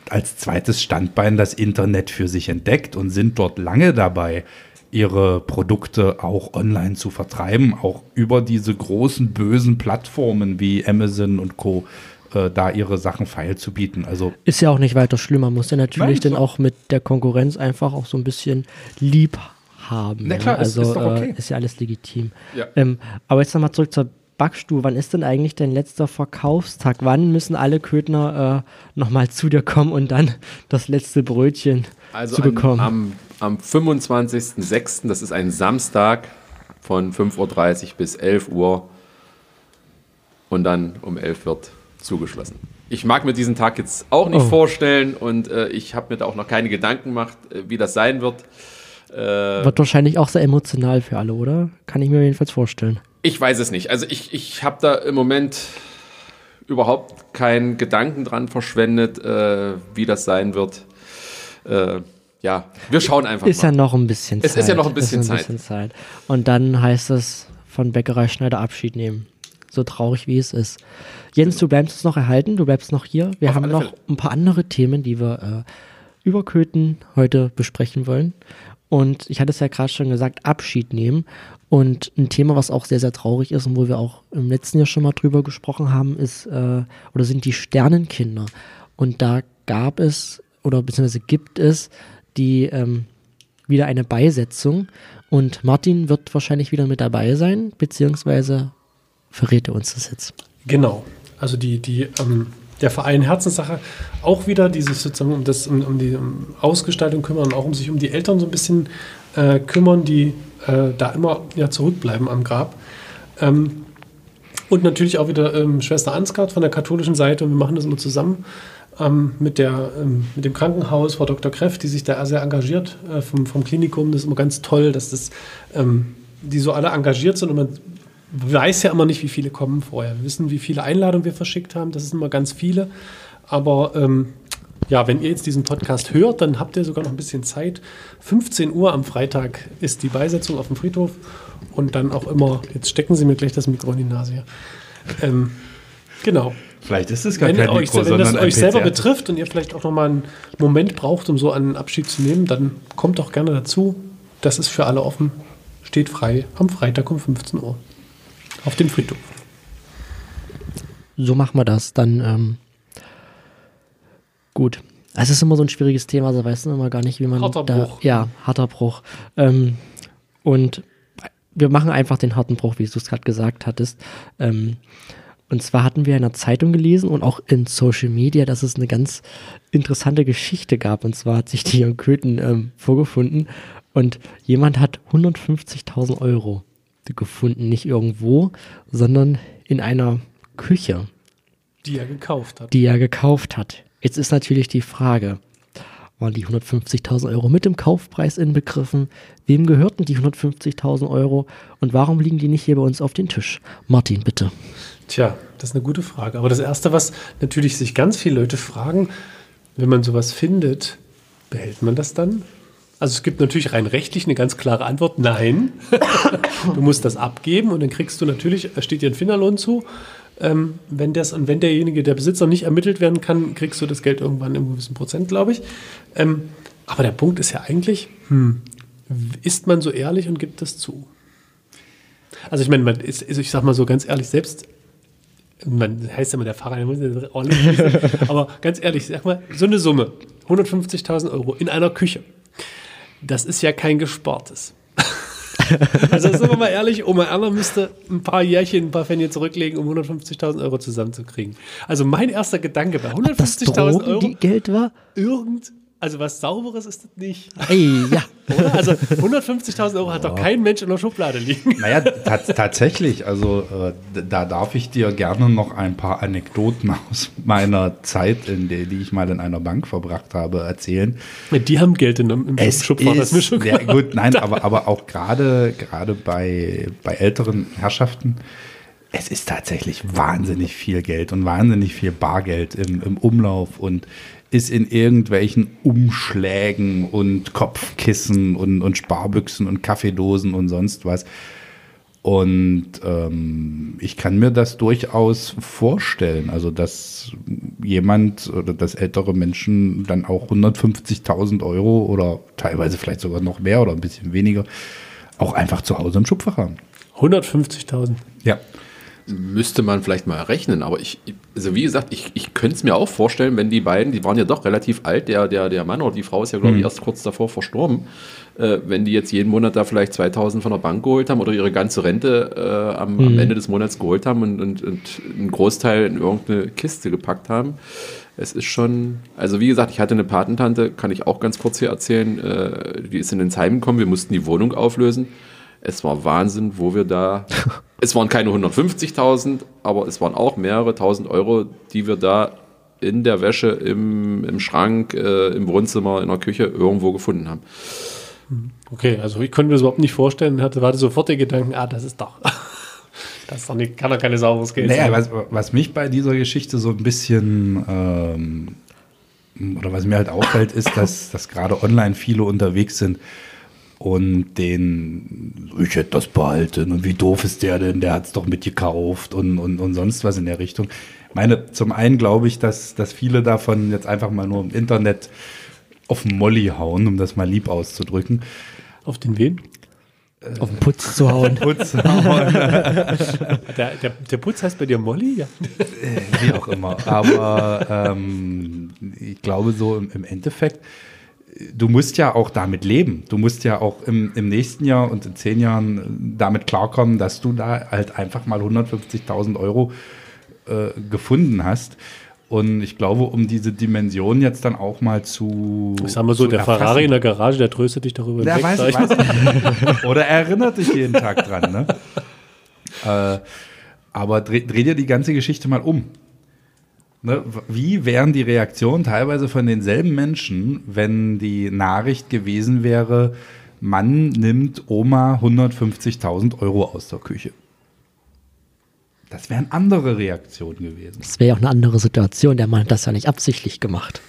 als zweites Standbein das Internet für sich entdeckt und sind dort lange dabei, ihre Produkte auch online zu vertreiben, auch über diese großen bösen Plattformen wie Amazon und Co. Äh, da ihre Sachen feil zu bieten. Also ist ja auch nicht weiter schlimm. Man muss ja natürlich Nein, dann auch mit der Konkurrenz einfach auch so ein bisschen lieb haben. Na klar, ja? also ist, ist, okay. äh, ist ja alles legitim. Ja. Ähm, aber jetzt nochmal zurück zur Backstuhl, wann ist denn eigentlich dein letzter Verkaufstag? Wann müssen alle Ködner äh, nochmal zu dir kommen und dann das letzte Brötchen also zu bekommen? Am, am, am 25.06., das ist ein Samstag, von 5.30 Uhr bis 11 Uhr und dann um 11 wird zugeschlossen. Ich mag mir diesen Tag jetzt auch nicht Oh. vorstellen und äh, ich habe mir da auch noch keine Gedanken gemacht, äh, wie das sein wird. Äh, Wird wahrscheinlich auch sehr emotional für alle, oder? Kann ich mir jedenfalls vorstellen. Ich weiß es nicht. Also ich, ich habe da im Moment überhaupt keinen Gedanken dran verschwendet, äh, wie das sein wird. Äh, ja, wir schauen einfach Ist mal. ja noch ein bisschen Es Zeit. ist ja noch ein bisschen Ist Zeit. Und dann heißt es von Bäckerei Schneider Abschied nehmen. So traurig wie es ist. Jens, du bleibst uns noch erhalten, du bleibst noch hier. Wir Auf haben noch Fälle. ein paar andere Themen, die wir äh, über Köthen heute besprechen wollen. Und ich hatte es ja gerade schon gesagt, Abschied nehmen. Und ein Thema, was auch sehr, sehr traurig ist und wo wir auch im letzten Jahr schon mal drüber gesprochen haben, ist äh, oder sind die Sternenkinder. Und da gab es oder beziehungsweise gibt es die ähm, wieder eine Beisetzung. Und Martin wird wahrscheinlich wieder mit dabei sein, beziehungsweise verrät er uns das jetzt. Genau. Also die, die, ähm, der Verein Herzenssache auch wieder, die sich sozusagen um, das, um, um die um Ausgestaltung kümmern und auch um sich um die Eltern so ein bisschen äh, kümmern, die äh, da immer ja, zurückbleiben am Grab. Ähm, und natürlich auch wieder ähm, Schwester Ansgard von der katholischen Seite und wir machen das immer zusammen ähm, mit, der, ähm, mit dem Krankenhaus, Frau Dr. Kreff, die sich da sehr engagiert äh, vom, vom Klinikum. Das ist immer ganz toll, dass das, ähm, die so alle engagiert sind und man weiß ja immer nicht, wie viele kommen vorher. Wir wissen, wie viele Einladungen wir verschickt haben. Das sind immer ganz viele. Aber ähm, ja, wenn ihr jetzt diesen Podcast hört, dann habt ihr sogar noch ein bisschen Zeit. 15 Uhr am Freitag ist die Beisetzung auf dem Friedhof und dann auch immer, jetzt stecken Sie mir gleich das Mikro in die Nase hier. Ähm, genau. Vielleicht ist es gar Wenn, kein euch, Mikro, wenn das euch selber betrifft und ihr vielleicht auch noch mal einen Moment braucht, um so einen Abschied zu nehmen, dann kommt doch gerne dazu. Das ist für alle offen. Steht frei am Freitag um 15 Uhr. Auf dem Friedhof. So machen wir das. Dann, ähm, gut. Es ist immer so ein schwieriges Thema, also weiß man immer gar nicht, wie man Harter da, Bruch. Ja, harter Bruch. Ähm, und wir machen einfach den harten Bruch, wie du es gerade gesagt hattest. Ähm, und zwar hatten wir in der Zeitung gelesen und auch in Social Media, dass es eine ganz interessante Geschichte gab. Und zwar hat sich die in Köthen ähm, vorgefunden und jemand hat 150.000 Euro gefunden. Nicht irgendwo, sondern in einer Küche, Die er gekauft hat. die er gekauft hat. Jetzt ist natürlich die Frage, waren die 150.000 Euro mit dem Kaufpreis inbegriffen? Wem gehörten die 150.000 Euro und warum liegen die nicht hier bei uns auf den Tisch? Martin, bitte. Tja, das ist eine gute Frage. Aber das Erste, was natürlich sich ganz viele Leute fragen, wenn man sowas findet, behält man das dann? Also es gibt natürlich rein rechtlich eine ganz klare Antwort, nein. [laughs] du musst das abgeben und dann kriegst du natürlich, steht dir ein Finderlohn zu. Ähm, wenn das und wenn derjenige, der Besitzer nicht ermittelt werden kann, kriegst du das Geld irgendwann im gewissen Prozent, glaube ich. Ähm, aber der Punkt ist ja eigentlich, hm, ist man so ehrlich und gibt das zu? Also ich meine, man ist, also ich sag mal so ganz ehrlich, selbst man heißt ja immer der Fahrer, der muss ja ordentlich wissen. [laughs] aber ganz ehrlich, sag mal, so eine Summe, 150.000 Euro in einer Küche, das ist ja kein Gespartes. Also sind wir mal ehrlich, Oma Erna müsste ein paar Jährchen, ein paar Pfennige zurücklegen, um 150.000 Euro zusammenzukriegen. Also mein erster Gedanke bei Das 150.000 Euro, Geld war? irgend, also was Sauberes ist das nicht. Ey, ja. [laughs] Oder? Also 150.000 Euro hat doch kein Mensch in der Schublade liegen. Naja, tats tatsächlich. Also äh, da darf ich dir gerne noch ein paar Anekdoten [laughs] aus meiner Zeit, in der die ich mal in einer Bank verbracht habe, erzählen. Die haben Geld in, im Es ist schon ja, gut, nein, [laughs] aber, aber auch gerade gerade bei, bei älteren Herrschaften, es ist tatsächlich wahnsinnig viel Geld und wahnsinnig viel Bargeld im, im Umlauf und ist in irgendwelchen Umschlägen und Kopfkissen und, und Sparbüchsen und Kaffeedosen und sonst was. Und ähm, ich kann mir das durchaus vorstellen, also dass jemand oder dass ältere Menschen dann auch 150.000 Euro oder teilweise vielleicht sogar noch mehr oder ein bisschen weniger auch einfach zu Hause im Schubfach haben. 150.000. Ja. Müsste man vielleicht mal rechnen, aber ich, also wie gesagt, ich, ich könnte es mir auch vorstellen, wenn die beiden, die waren ja doch relativ alt, der, der, der Mann oder die Frau ist ja, glaube ich, erst kurz davor verstorben, äh, wenn die jetzt jeden Monat da vielleicht 2000 von der Bank geholt haben oder ihre ganze Rente äh, am, am Ende des Monats geholt haben und, und, und einen Großteil in irgendeine Kiste gepackt haben. Es ist schon, also wie gesagt, ich hatte eine Patentante, kann ich auch ganz kurz hier erzählen, äh, die ist in ins Heim gekommen, wir mussten die Wohnung auflösen. Es war Wahnsinn, wo wir da. [laughs] es waren keine 150.000, aber es waren auch mehrere tausend Euro, die wir da in der Wäsche, im, im Schrank, äh, im Wohnzimmer, in der Küche irgendwo gefunden haben. Okay, also ich konnte mir das überhaupt nicht vorstellen, hatte, hatte sofort den Gedanken, ah, das ist doch. [laughs] das ist doch nicht, kann doch keine sauberes Geld Naja, sein. was, was mich bei dieser Geschichte so ein bisschen ähm, oder was mir halt auffällt, ist, dass, dass gerade online viele unterwegs sind und den, ich hätte das behalten und wie doof ist der denn, der hat es doch mitgekauft und, und, und sonst was in der Richtung. Ich meine, zum einen glaube ich, dass, dass viele davon jetzt einfach mal nur im Internet auf den Molly hauen, um das mal lieb auszudrücken. Auf den wen? Auf den Putz zu hauen. Putz hauen, [laughs] Der, der, der Putz heißt bei dir Molly? Ja. wie auch immer. Aber ähm, ich glaube so im, im Endeffekt, du musst ja auch damit leben. Du musst ja auch im, im nächsten Jahr und in zehn Jahren damit klarkommen, dass du da halt einfach mal 150.000 Euro äh, gefunden hast. Und ich glaube, um diese Dimension jetzt dann auch mal zu. Ich sag mal so, der erfassen- Ferrari in der Garage, der tröstet dich darüber der weiß, ich weiß [laughs] Oder er erinnert dich jeden Tag dran. Ne? [laughs] äh, aber dreh, dreh dir die ganze Geschichte mal um. Ne? Wie wären die Reaktionen teilweise von denselben Menschen, wenn die Nachricht gewesen wäre, Mann nimmt Oma 150.000 Euro aus der Küche? Das wären andere Reaktionen gewesen. Das wäre ja auch eine andere Situation. Der Mann hat das ja nicht absichtlich gemacht.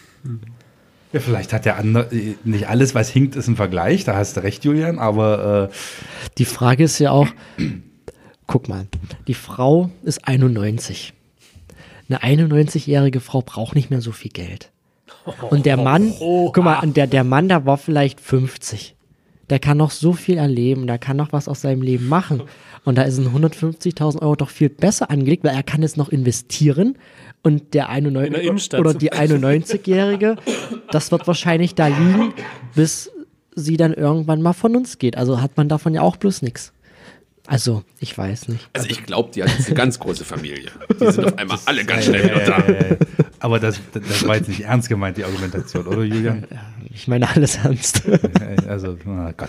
Ja, vielleicht hat der andere, äh, nicht alles, was hinkt, ist ein Vergleich, da hast du recht, Julian, aber äh, Die Frage ist ja auch, guck mal, die Frau ist 91. Eine 91-jährige Frau braucht nicht mehr so viel Geld. Und der Mann, guck mal, und der, der Mann, der war vielleicht 50. Der kann noch so viel erleben, der kann noch was aus seinem Leben machen. Und da ist ein 150.000 Euro doch viel besser angelegt, weil er kann es noch investieren. Und der In der 91 Innenstadt oder die 91-Jährige, das wird wahrscheinlich da liegen, bis sie dann irgendwann mal von uns geht. Also hat man davon ja auch bloß nichts. Also, ich weiß nicht. Also ich glaube, die hat jetzt eine ganz große Familie. Die sind auf einmal alle ganz schnell wieder da. Aber das, das war jetzt nicht ernst gemeint, die Argumentation, oder Julian? Ich meine alles ernst. [laughs] Also, oh Gott.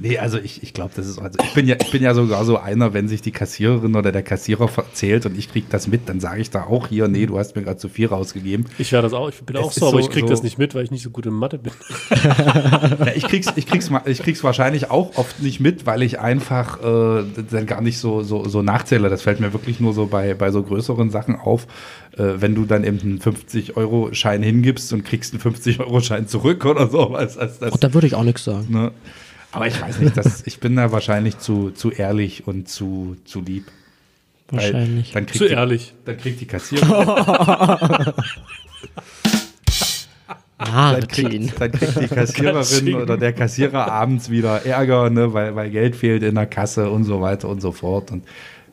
Nee, also ich, ich glaube, das ist, also ich bin ja, ich bin ja sogar so einer, wenn sich die Kassiererin oder der Kassierer erzählt und ich krieg das mit, dann sage ich da auch hier, nee, du hast mir gerade zu viel rausgegeben. Ich wäre das auch, ich bin Es auch so, aber so- ich krieg so- das nicht mit, weil ich nicht so gut in Mathe bin. [laughs] Ja, ich krieg's, ich krieg's, ich krieg's wahrscheinlich auch oft nicht mit, weil ich einfach äh, dann gar nicht so, so, so nachzähle. Das fällt mir wirklich nur so bei, bei so größeren Sachen auf. Äh, wenn du dann eben einen 50-Euro-Schein hingibst und kriegst einen 50-Euro-Schein zurück oder so. Was, das, das, Auch da würde ich auch nichts sagen. ne? Aber ich weiß nicht, das, ich bin da wahrscheinlich zu, zu ehrlich und zu, zu lieb. Weil Wahrscheinlich. Dann kriegt Zu die, ehrlich. Dann kriegt die Kassiererin, [laughs] dann Martin. kriegt, dann kriegt die Kassiererin oder der Kassierer abends wieder Ärger, ne, weil, weil Geld fehlt in der Kasse und so weiter und so fort. Und,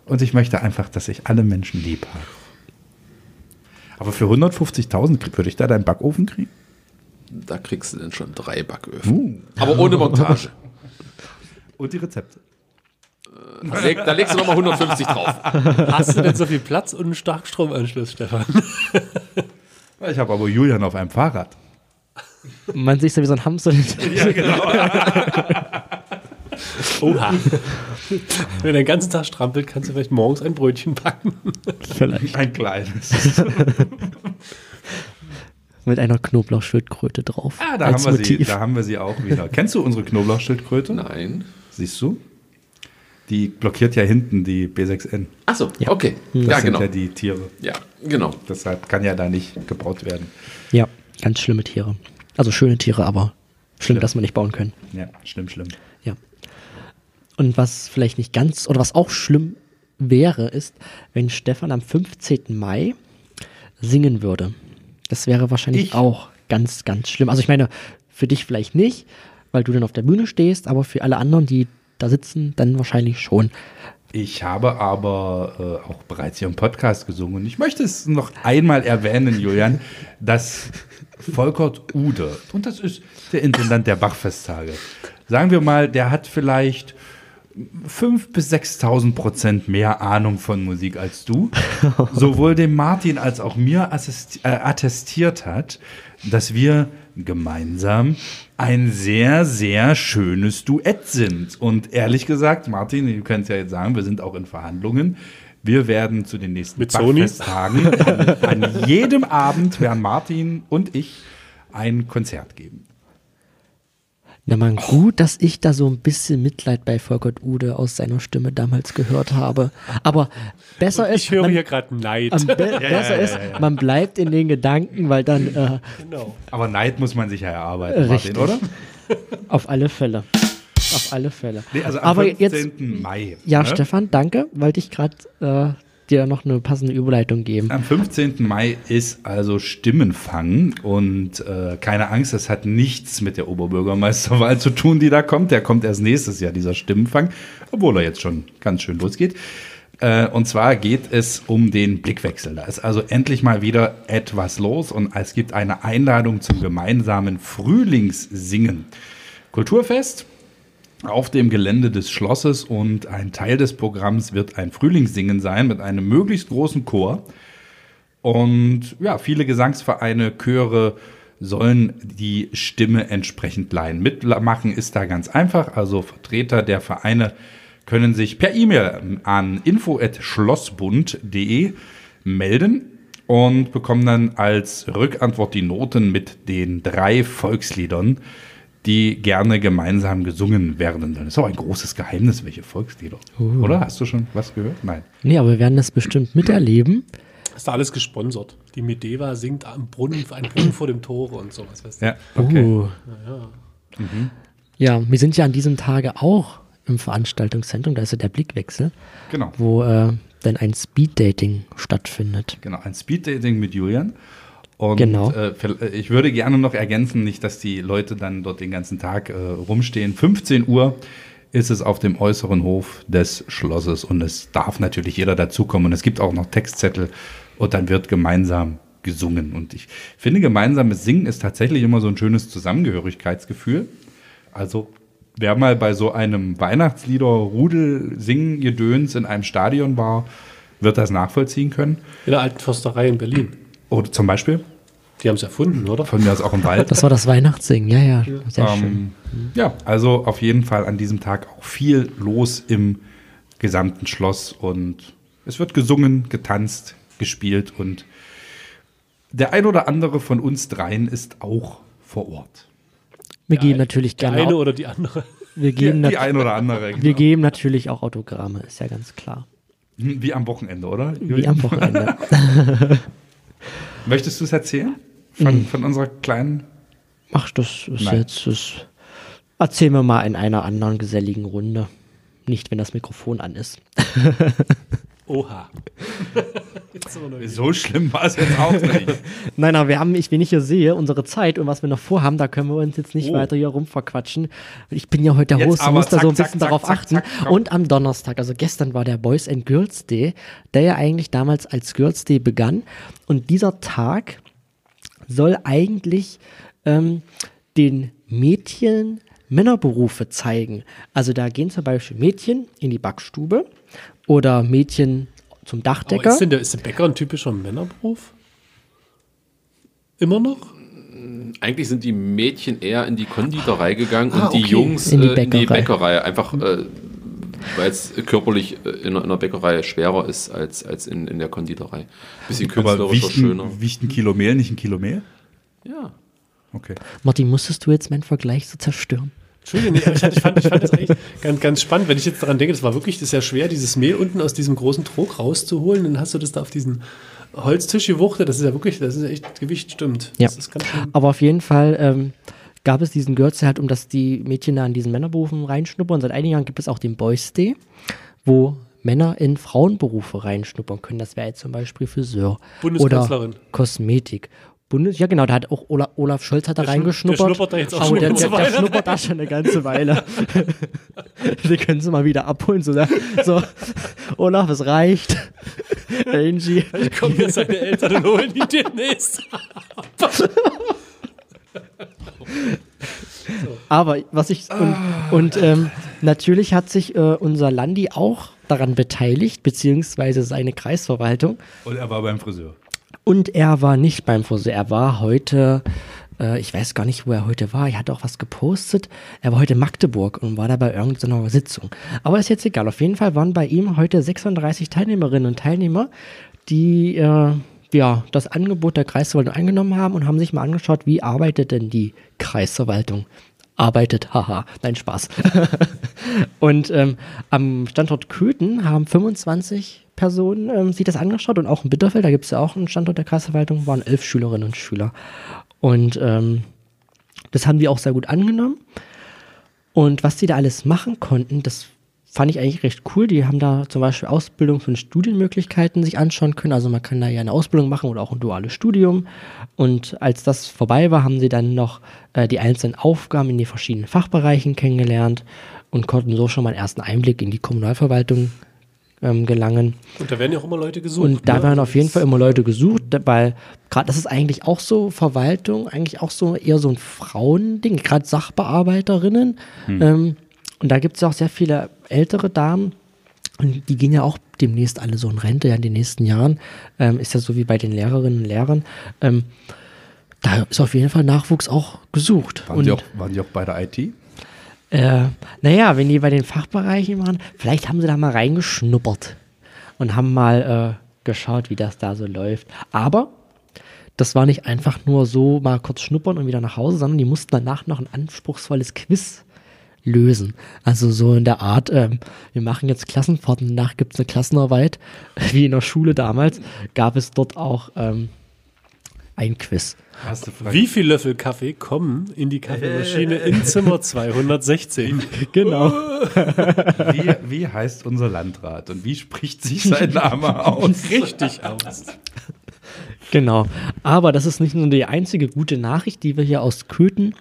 und ich möchte einfach, dass ich alle Menschen lieb habe. Aber für 150.000 krieg- würde ich da deinen Backofen kriegen? Da kriegst du dann schon drei Backöfen. Aber ohne Montage. [laughs] Und die Rezepte. Da, leg, da legst du nochmal 150 drauf. Hast du denn so viel Platz und einen Starkstromanschluss, Stefan? Ich habe aber Julian auf einem Fahrrad. Man sieht ja wie so ein Hamster. [laughs] [laughs] Oha. Wenn er den ganzen Tag strampelt, kannst du vielleicht morgens ein Brötchen backen. Vielleicht. Ein kleines. Mit einer Knoblauchschildkröte drauf. Ah, da als haben, wir sie, Motiv. da haben wir sie auch wieder. Kennst du unsere Knoblauchschildkröte? Nein. Siehst du? Die blockiert ja hinten die B6N. Achso, Ja. okay. Das Ja, sind genau. ja die Tiere. Ja, genau. Deshalb kann ja da nicht gebaut werden. Ja, ganz schlimme Tiere. Also schöne Tiere, aber schlimm, dass wir nicht bauen können. Ja, schlimm, schlimm. Ja. Und was vielleicht nicht ganz, oder was auch schlimm wäre, ist, wenn Stefan am 15. Mai singen würde. Das wäre wahrscheinlich Ich? auch ganz, ganz schlimm. Also ich meine, für dich vielleicht nicht, weil du dann auf der Bühne stehst, aber für alle anderen, die da sitzen, dann wahrscheinlich schon. Ich habe aber äh, auch bereits hier im Podcast gesungen und ich möchte es noch einmal erwähnen, Julian, [laughs] dass Volkert Ude, und das ist der Intendant der Bachfesttage, sagen wir mal, der hat vielleicht 5.000 bis 6.000 Prozent mehr Ahnung von Musik als du, [laughs] sowohl dem Martin als auch mir assist, äh, attestiert hat, dass wir gemeinsam ein sehr, sehr schönes Duett sind. Und ehrlich gesagt, Martin, du kannst ja jetzt sagen, wir sind auch in Verhandlungen. Wir werden zu den nächsten Mit Sony? Backfesttagen an, [laughs] an jedem Abend werden Martin und ich ein Konzert geben. Na man, gut, dass ich da so ein bisschen Mitleid bei Volkert Ude aus seiner Stimme damals gehört habe. Aber besser ist, Ich höre man, hier gerade Neid. ähm, be [laughs] besser ist, man bleibt in den Gedanken, weil dann äh, genau. Aber Neid muss man sich ja erarbeiten, Richtig. Martin, oder? auf alle Fälle. Auf alle Fälle. Nee, also am Aber 15. jetzt, Mai. ja, ne? Stefan, danke, wollte ich gerade äh, dir noch eine passende Überleitung geben. Am 15. Mai ist also Stimmenfang und äh, keine Angst, das hat nichts mit der Oberbürgermeisterwahl zu tun, die da kommt. Der kommt erst nächstes Jahr, dieser Stimmenfang, obwohl er jetzt schon ganz schön losgeht. Äh, und zwar geht es um den Blickwechsel. Da ist also endlich mal wieder etwas los und es gibt eine Einladung zum gemeinsamen Frühlingssingen. Kulturfest auf dem Gelände des Schlosses und ein Teil des Programms wird ein Frühlingssingen sein mit einem möglichst großen Chor. Und ja, viele Gesangsvereine, Chöre sollen die Stimme entsprechend leihen. Mitmachen ist da ganz einfach. Also Vertreter der Vereine können sich per E-Mail an info@schlossbund.de melden und bekommen dann als Rückantwort die Noten mit den drei Volksliedern, die gerne gemeinsam gesungen werden. Das ist auch ein großes Geheimnis, welche Volkslieder. Oder? Hast du schon was gehört? Nein. Nee, aber wir werden das bestimmt miterleben. Ist da alles gesponsert. Die Medeva singt am Brunnen, ein Brunnen vor dem Tore und sowas. Weißt du? Ja, okay. Uh. Ja, wir sind ja an diesem Tage auch im Veranstaltungszentrum, da ist ja der Blickwechsel, Genau. wo äh, dann ein Speeddating stattfindet. Genau, ein Speeddating mit Julian. Und Genau. äh, äh, ich würde gerne noch ergänzen, nicht, dass die Leute dann dort den ganzen Tag äh, rumstehen. 15 Uhr ist es auf dem äußeren Hof des Schlosses und es darf natürlich jeder dazukommen. Und es gibt auch noch Textzettel und dann wird gemeinsam gesungen. Und ich finde, gemeinsames Singen ist tatsächlich immer so ein schönes Zusammengehörigkeitsgefühl. Also wer mal bei so einem Weihnachtslieder-Rudel-Singen-Gedöns in einem Stadion war, wird das nachvollziehen können. In der alten Försterei in Berlin. Oder zum Beispiel Die haben es erfunden, oder? von mir aus auch im Wald. Das war das Weihnachtssingen, ja, ja, sehr schön. ähm, ja, also auf jeden Fall an diesem Tag auch viel los im gesamten Schloss und es wird gesungen, getanzt, gespielt und der ein oder andere von uns dreien ist auch vor Ort. Wir geben natürlich Der gerne eine auch, oder die andere. wir geben, die nat ein oder andere. wir Genau. geben natürlich auch Autogramme, ist ja ganz klar. Wie am Wochenende, oder? Wie am Wochenende. [laughs] [laughs] Möchtest du es erzählen? Mhm. Von, von unserer kleinen. Ach, das ist Nein. jetzt, das erzählen wir mal in einer anderen geselligen Runde. Nicht, wenn das Mikrofon an ist. [laughs] Oha. So schlimm war es jetzt auch nicht. [laughs] Nein, aber wir haben, ich, wenn ich hier sehe, unsere Zeit und was wir noch vorhaben, da können wir uns jetzt nicht Oh. weiter hier rumverquatschen. Ich bin ja heute der Host, muss da so ein bisschen zack, darauf zack, achten. zack, und am Donnerstag, also gestern war der Boys and Girls Day, der ja eigentlich damals als Girls Day begann. Und dieser Tag soll eigentlich ähm, den Mädchen Männerberufe zeigen. Also da gehen zum Beispiel Mädchen in die Backstube oder Mädchen zum Aber Dachdecker. ist denn der, ist der Bäcker ein typischer Männerberuf? Immer noch? Eigentlich sind die Mädchen eher in die Konditorei gegangen Ah, und die okay. Jungs In die äh, in die Bäckerei. Bäckerei. Einfach, äh, weil es körperlich äh, in, einer- in einer Bäckerei schwerer ist als, als in, in der Konditorei. Bisschen künstlerischer, wiegt schöner. ein, wiegt ein Kilo Mehl nicht ein Kilo Mehl? Ja. Okay. Martin, musstest du jetzt meinen Vergleich so zerstören? Entschuldigung, nee, ich, fand- ich, fand, ich fand das eigentlich ganz, ganz spannend, wenn ich jetzt daran denke, das war wirklich das ist ja schwer, dieses Mehl unten aus diesem großen Trog rauszuholen. Dann hast du das da auf diesen Holztisch gewuchtet. Das ist ja wirklich, das ist ja echt Gewicht, stimmt. Ja. Das ist ganz schön. Aber auf jeden Fall ähm, gab es diesen Day halt, um dass die Mädchen da in diesen Männerberufen reinschnuppern. Seit einigen Jahren gibt es auch den Boys Day, wo Männer in Frauenberufe reinschnuppern können. Das wäre jetzt zum Beispiel Friseur Bundeskanzlerin. oder Kosmetik. Bundes ja, genau, da hat auch Olaf, Olaf Scholz hat da Der schnu- reingeschnuppert. der schnuppert da jetzt auch Oh, schon der, eine der, ganze der Weile. schnuppert da schon eine ganze Weile. [laughs] Die können sie mal wieder abholen. So, da- so Olaf, es reicht. [laughs] Angie. Kommen jetzt seine Eltern und holen die demnächst. [laughs] Aber was ich und, und ähm, natürlich hat sich äh, unser Landi auch daran beteiligt, beziehungsweise seine Kreisverwaltung. Und er war beim Friseur. Und er war nicht beim Friseur. Er war heute, äh, ich weiß gar nicht, wo er heute war. Er hat auch was gepostet. Er war heute in Magdeburg und war da bei irgendeiner Sitzung. Aber ist jetzt egal. Auf jeden Fall waren bei ihm heute 36 Teilnehmerinnen und Teilnehmer, die äh, ja, das Angebot der Kreisverwaltung angenommen haben und haben sich mal angeschaut, wie arbeitet denn die Kreisverwaltung. Arbeitet, haha, nein, Spaß. [laughs] und ähm, am Standort Köthen haben 25 Personen ähm, sich das angeschaut und auch in Bitterfeld, da gibt es ja auch einen Standort der Kreisverwaltung, waren elf Schülerinnen und Schüler. Und ähm, das haben die auch sehr gut angenommen. Und was die da alles machen konnten, das fand ich eigentlich recht cool. Die haben da zum Beispiel Ausbildungs- und Studienmöglichkeiten sich anschauen können. Also man kann da ja eine Ausbildung machen oder auch ein duales Studium. Und als das vorbei war, haben sie dann noch äh, die einzelnen Aufgaben in den verschiedenen Fachbereichen kennengelernt und konnten so schon mal einen ersten Einblick in die Kommunalverwaltung ähm, gelangen. Und da werden ja auch immer Leute gesucht. Und da ne? werden auf jeden Fall immer Leute gesucht, weil gerade das ist eigentlich auch so Verwaltung, eigentlich auch so eher so ein Frauending, gerade Sachbearbeiterinnen. Ähm, und da gibt es auch sehr viele ältere Damen, und die gehen ja auch demnächst alle so in Rente, ja in den nächsten Jahren. Ähm, ist ja so wie bei den Lehrerinnen und Lehrern. Ähm, da ist auf jeden Fall Nachwuchs auch gesucht. Waren, und, die auch, waren die auch bei der IT? äh, naja, wenn die bei den Fachbereichen waren, vielleicht haben sie da mal reingeschnuppert und haben mal äh, geschaut, wie das da so läuft. Aber das war nicht einfach nur so mal kurz schnuppern und wieder nach Hause, sondern die mussten danach noch ein anspruchsvolles Quiz lösen. Also so in der Art, ähm, wir machen jetzt Klassenfahrten, danach gibt es eine Klassenarbeit, [laughs] wie in der Schule damals, gab es dort auch ähm, ein Quiz. Wie viel Löffel Kaffee kommen in die Kaffeemaschine in Zimmer [laughs] 216? [laughs] Genau. Wie, wie heißt unser Landrat und wie spricht sich sein Name aus? Richtig aus. Genau. Aber das ist nicht nur die einzige gute Nachricht, die wir hier aus Köthen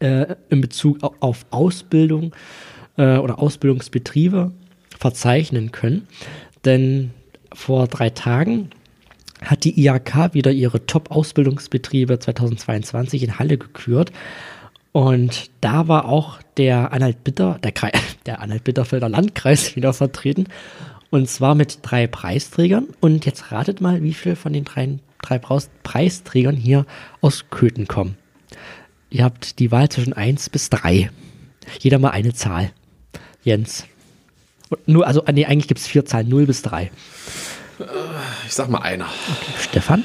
äh, in Bezug au- auf Ausbildung äh, oder Ausbildungsbetriebe verzeichnen können. Denn vor drei Tagen hat die IHK wieder ihre Top-Ausbildungsbetriebe 2022 in Halle gekürt. Und da war auch der Anhalt-Bitter, der, Kre- [laughs] der Anhalt-Bitterfelder Landkreis [laughs] wieder vertreten. Und zwar mit drei Preisträgern. Und jetzt ratet mal, wie viele von den drei, drei Preisträgern hier aus Köthen kommen. Ihr habt die Wahl zwischen 1 bis 3. Jeder mal eine Zahl. Jens. Und nur, also, nee, eigentlich gibt es vier Zahlen, 0 bis 3. Ich sag mal einer. Stefan?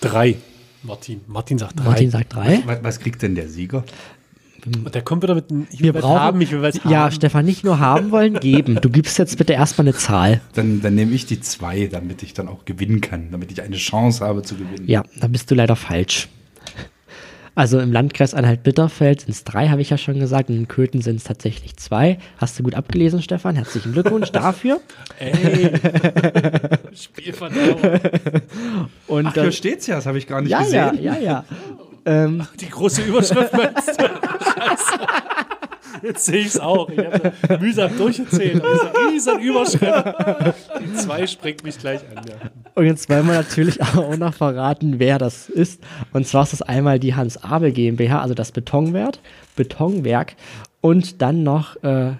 Drei. Martin. Martin sagt drei. Martin sagt 3. Was, was kriegt denn der Sieger? Und der kommt wieder mit einem, ich Wir will brauchen, haben, ich will was ja, haben. Stefan, nicht nur haben wollen, geben. Du gibst jetzt bitte erstmal eine Zahl. Dann, dann nehme ich die zwei, damit ich dann auch gewinnen kann, damit ich eine Chance habe zu gewinnen. Ja, da bist du leider falsch. Also im Landkreis Anhalt-Bitterfeld sind es drei, habe ich ja schon gesagt. Und in Köthen sind es tatsächlich zwei. Hast du gut abgelesen, Stefan? Herzlichen Glückwunsch [laughs] dafür. Ey. Spielverderber. Und Ach, hier steht's ja, das habe ich gar nicht ja, ja, gesehen. ja, ja. Ähm, Die große Überschrift? [laughs] Scheiße. Jetzt sehe ich es auch. Ich habe mühsam durchgezählt. Diese riesen Überschrift. Die zwei springt mich gleich an. Ja. Und jetzt wollen wir natürlich auch noch verraten, wer das ist. Und zwar ist das einmal die Hans Abel GmbH, also das Betonwerk, Betonwerk und dann noch, äh,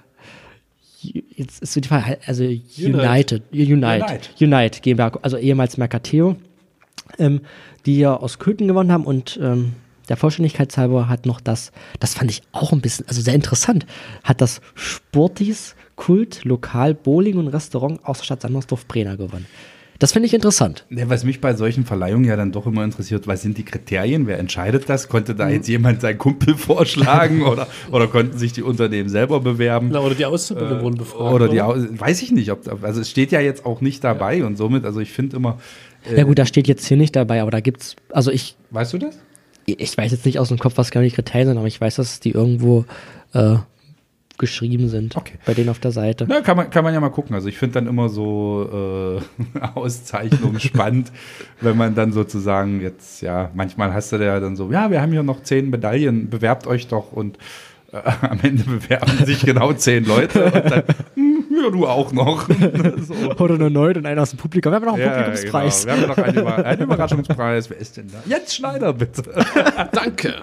jetzt ist die Frage, also United, Unite, Unite, GmbH, also ehemals Mercateo, ähm, die ja aus Köthen gewonnen haben und ähm, der Vollständigkeit halber hat noch das, das fand ich auch ein bisschen, also sehr interessant, hat das Sportis Kult Lokal Bowling und Restaurant aus der Stadt Sandersdorf-Brenner gewonnen. Das finde ich interessant. Ja, was mich bei solchen Verleihungen ja dann doch immer interessiert, was sind die Kriterien? Wer entscheidet das? Konnte da jetzt jemand seinen Kumpel [laughs] vorschlagen oder, oder konnten sich die Unternehmen selber bewerben? Na, oder die Auszubildenden wurden befragt. Oder die, Au- weiß ich nicht, ob, also es steht ja jetzt auch nicht dabei und somit, also ich finde immer, Ja gut, da steht jetzt hier nicht dabei, aber da gibt's, also ich, weißt du das? Ich weiß jetzt nicht aus dem Kopf, was genau die Kriterien sind, aber ich weiß, dass die irgendwo äh, geschrieben sind. Okay. Bei denen auf der Seite. Na, kann man, kann man ja mal gucken. Also ich finde dann immer so äh, [laughs] Auszeichnungen spannend, wenn man dann sozusagen jetzt, ja, manchmal hast du ja dann so, ja, wir haben hier noch zehn Medaillen, bewerbt euch doch und äh, [laughs] am Ende bewerben sich genau zehn Leute und dann, ja, du auch noch. [laughs] so. Oder nur neun und einer aus dem Publikum. Wir haben noch einen Ja, Publikumspreis. Genau. Wir haben noch einen, Über einen [laughs] Überraschungspreis. Wer ist denn da? Jens Schneider, bitte. [laughs] Danke.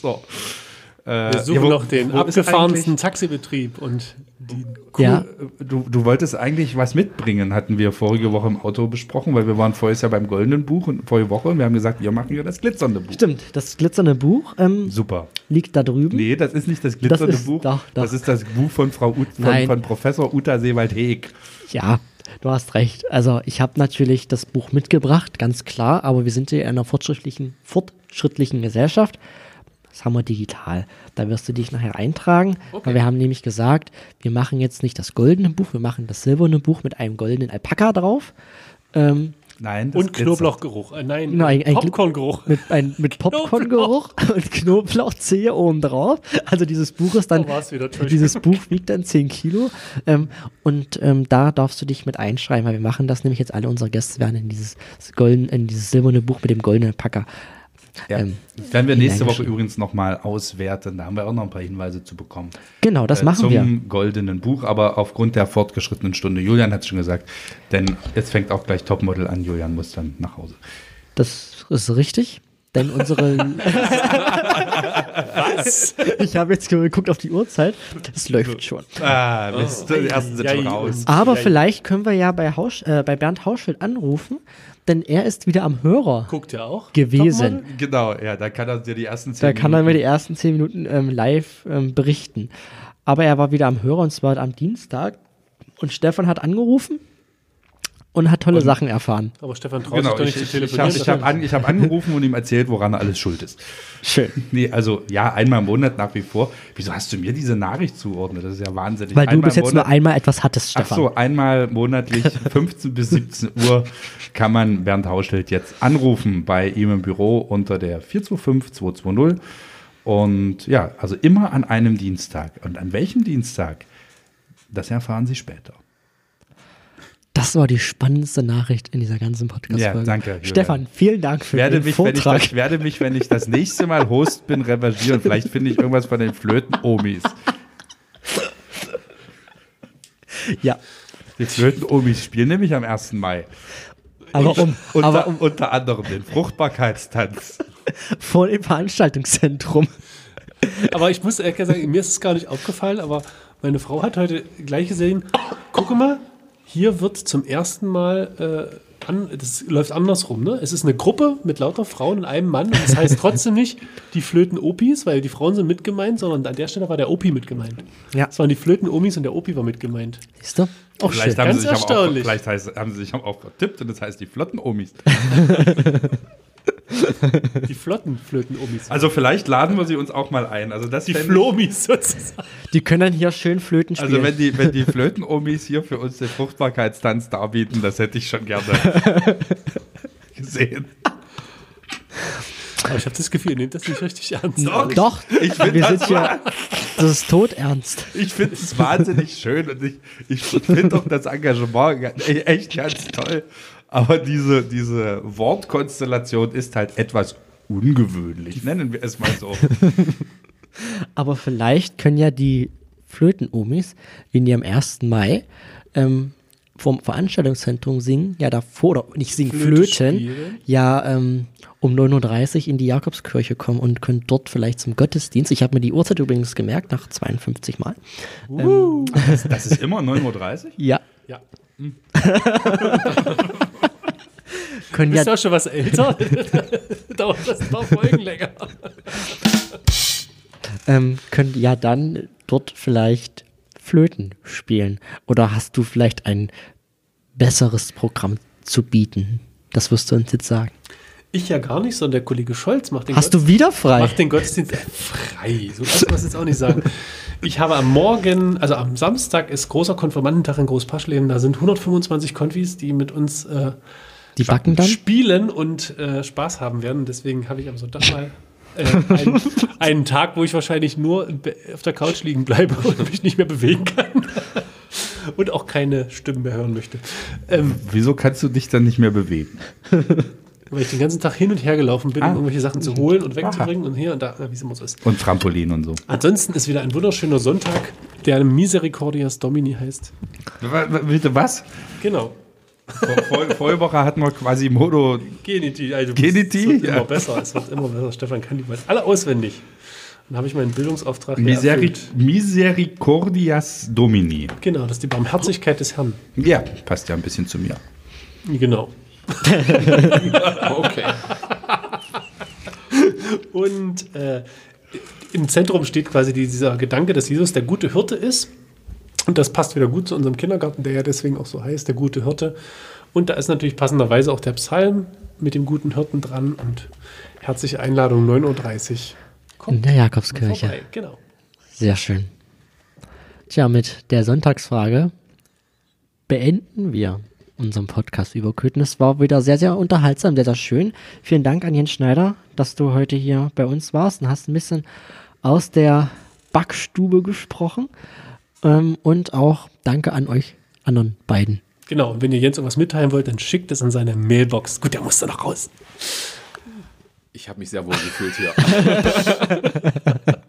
So. Wir suchen wo- noch den abgefahrensten Taxibetrieb und die Ja, Du, du wolltest eigentlich was mitbringen, hatten wir vorige Woche im Auto besprochen, weil wir waren vorher ja beim Goldenen Buch und vorige Woche und wir haben gesagt, wir machen ja das glitzernde Buch. stimmt. Das glitzernde Buch ähm, Super. liegt da drüben. Nee, das ist nicht das glitzernde ist- Buch. doch, doch. Das ist das Buch von Frau Ut, von, von Professor Uta Seewald-Heeg. Ja, du hast recht. Also ich habe natürlich das Buch mitgebracht, ganz klar, aber wir sind hier in einer fortschrittlichen, fortschrittlichen Gesellschaft. Das haben wir digital. Da wirst du dich nachher eintragen, weil wir haben nämlich gesagt, wir machen jetzt nicht das goldene Buch, wir machen das silberne Buch mit einem goldenen Alpaka drauf. Ähm, Nein, das und Knoblauchgeruch. Äh, nein, Genau, ein- Popcorngeruch. mit, ein, mit [laughs] Popcorn-Geruch und Knoblauchzehe oben drauf. Also dieses Buch ist dann, Da war's wieder, dieses Buch wiegt dann 10 Kilo. Ähm, und ähm, da darfst du dich mit einschreiben, weil wir machen das nämlich jetzt alle unsere Gäste werden in dieses golden, in dieses silberne Buch mit dem goldenen Packer. Ja. ähm, das werden wir nächste Woche übrigens nochmal auswerten. Da haben wir auch noch ein paar Hinweise zu bekommen. Genau, das Äh, machen zum wir. goldenen Buch, aber aufgrund der fortgeschrittenen Stunde. Julian hat es schon gesagt, denn jetzt fängt auch gleich Topmodel an. Julian muss dann nach Hause. Das ist richtig. Denn unsere. [laughs] Was? Ich habe jetzt geguckt auf die Uhrzeit. Es läuft schon. Ah, Mist, die ersten sind schon raus. Aber vielleicht können wir ja bei, Haus, äh, bei Bernd Hauschild anrufen, denn er ist wieder am Hörer Guckt ja auch. gewesen. Genau, ja, da kann er dir die ersten zehn Da kann er mir Minuten- die ersten zehn Minuten ähm, live ähm, berichten. Aber er war wieder am Hörer und zwar am Dienstag. Und Stefan hat angerufen und hat tolle Sachen erfahren. Aber Stefan traut Genau, sich doch ich, nicht ich, zu ich habe telefonieren. ich hab an, hab angerufen und ihm erzählt, woran er alles schuld ist. Schön. [laughs] Nee, also ja, einmal im Monat nach wie vor. Wieso hast du mir diese Nachricht zugeordnet? Das ist ja wahnsinnig. Weil du einmal bis im jetzt nur Monat- einmal etwas hattest, Ach Stefan. so, einmal monatlich [laughs] 15 bis 17 Uhr kann man Bernd Hauschild jetzt anrufen bei ihm im Büro unter der 425 220. Und ja, also immer an einem Dienstag. Und an welchem Dienstag? Das erfahren Sie später. Das war die spannendste Nachricht in dieser ganzen Podcast-Folge. Ja, danke, Julian. Stefan, vielen Dank für werde den mich, wenn ich, Vortrag. das, werde mich, wenn ich das nächste Mal Host bin, revanchieren. Vielleicht finde ich irgendwas von den Flöten-Omis. ja, Die Flöten-Omis spielen nämlich am 1. Mai. aber um, Unter, aber um unter anderem den Fruchtbarkeitstanz. vor dem Veranstaltungszentrum. Aber ich muss ehrlich gesagt sagen, mir ist es gar nicht aufgefallen, aber meine Frau hat heute gleich gesehen, gucke mal, hier wird zum ersten Mal, äh, an, das läuft andersrum, ne? Es ist eine Gruppe mit lauter Frauen und einem Mann. Und das heißt [laughs] trotzdem nicht die Flöten-Opis, weil die Frauen sind mitgemeint, sondern an der Stelle war der Opi mitgemeint. Ja. Es waren die Flöten-Omis und der Opi war mitgemeint. Siehst du? Auch schön. Vielleicht, haben Ganz sie, sich aber auch, erstaunlich. vielleicht heißt, haben sie sich auch vertippt und das heißt die Flotten-Omis. [laughs] [laughs] Die flotten Flöten-Omis. Also vielleicht laden wir sie uns auch mal ein. Also das die Flomis sozusagen. Die können dann hier schön Flöten spielen. Also wenn die, wenn die Flöten-Omis hier für uns den Fruchtbarkeitstanz darbieten, das hätte ich schon gerne [laughs] gesehen. Aber ich habe das Gefühl, ihr nehmt das nicht richtig ernst. Doch. Doch, Ich wir das sind hier. Das ist todernst. Ich finde es wahnsinnig schön und ich, ich finde auch das Engagement ga- echt ganz toll. Aber diese, diese Wortkonstellation ist halt etwas ungewöhnlich, nennen wir es mal so. [laughs] Aber vielleicht können ja die Flöten-Omis, wenn die am 1. Mai ähm, vom Veranstaltungszentrum singen, ja davor, oder nicht singen, Flöte Flöten, spielen. ja ähm, um 9.30 Uhr in die Jakobskirche kommen und können dort vielleicht zum Gottesdienst. Ich habe mir die Uhrzeit übrigens gemerkt, nach 52 Mal. Das, das ist immer 9.30 Uhr? [laughs] Ja, Ja. [laughs] können Bist du ja, auch schon was älter? [laughs] Dauert das ein paar Folgen länger. ähm, können ja dann dort vielleicht Flöten spielen. Oder hast du vielleicht ein besseres Programm zu bieten? Das wirst du uns jetzt sagen. Ich ja gar nicht, sondern der Kollege Scholz macht den, Hast du Gottes- wieder frei? macht den Gottesdienst äh, frei. So kann man es jetzt auch nicht sagen. Ich habe am Morgen, also am Samstag ist großer Konfirmandentag in Großpaschleben. Da sind 125 Konfis, die mit uns äh, Die backen dann? spielen und äh, Spaß haben werden. Deswegen habe ich am Sonntag mal äh, einen, [laughs] einen Tag, wo ich wahrscheinlich nur auf der Couch liegen bleibe [laughs] und mich nicht mehr bewegen kann. [laughs] Und auch keine Stimmen mehr hören möchte. Ähm, Wieso kannst du dich dann nicht mehr bewegen? weil ich den ganzen Tag hin und her gelaufen bin, Ah. um irgendwelche Sachen zu holen und wegzubringen und hier und da, wie es immer so ist. Und Trampolin und so. Ansonsten ist wieder ein wunderschöner Sonntag, der Misericordias Domini heißt. Wa- Bitte was? Genau. Vor, vor, vorige Woche hatten wir quasi Modo. Geniti. Also Geniti? Es wird immer Ja. besser. Es wird immer besser. Stefan kann die bald alle auswendig. Dann habe ich meinen Bildungsauftrag hier Miseri erfüllt. Misericordias Domini. Genau, das ist die Barmherzigkeit des Herrn. Ja, passt ja ein bisschen zu mir. Genau. [laughs] Okay. Und äh, im Zentrum steht quasi dieser Gedanke, dass Jesus der gute Hirte ist. Und das passt wieder gut zu unserem Kindergarten, der ja deswegen auch so heißt, der gute Hirte. Und da ist natürlich passenderweise auch der Psalm mit dem guten Hirten dran und herzliche Einladung 9.30 Uhr. In der Jakobskirche. vorbei. Genau. Sehr schön. Tja, mit der Sonntagsfrage beenden wir unseren Podcast über Köthen. Es war wieder sehr, sehr unterhaltsam, sehr, sehr schön. Vielen Dank an Jens Schneider, dass du heute hier bei uns warst und hast ein bisschen aus der Backstube gesprochen. Ähm, und auch danke an euch anderen beiden. Genau, und wenn ihr Jens irgendwas mitteilen wollt, dann schickt es an seine Mailbox. Gut, der muss da noch raus. Ich habe mich sehr wohl gefühlt hier. [laughs]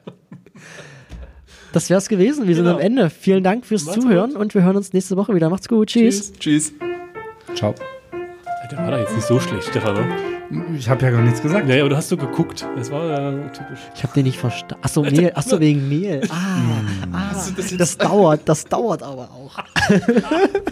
Das wär's gewesen. Wir sind Genau. am Ende. Vielen Dank fürs Macht's Zuhören gut. und wir hören uns nächste Woche wieder. Macht's gut. Tschüss. Tschüss. Ciao. Der war doch jetzt nicht so schlecht, Stefan. Ich habe ja gar nichts gesagt. Naja, aber du hast so geguckt. Das war ja typisch. Ich habe den nicht verstanden. Achso, Mehl. Achso, wegen Mehl. Ah, ah das dauert. Das dauert aber auch. [laughs]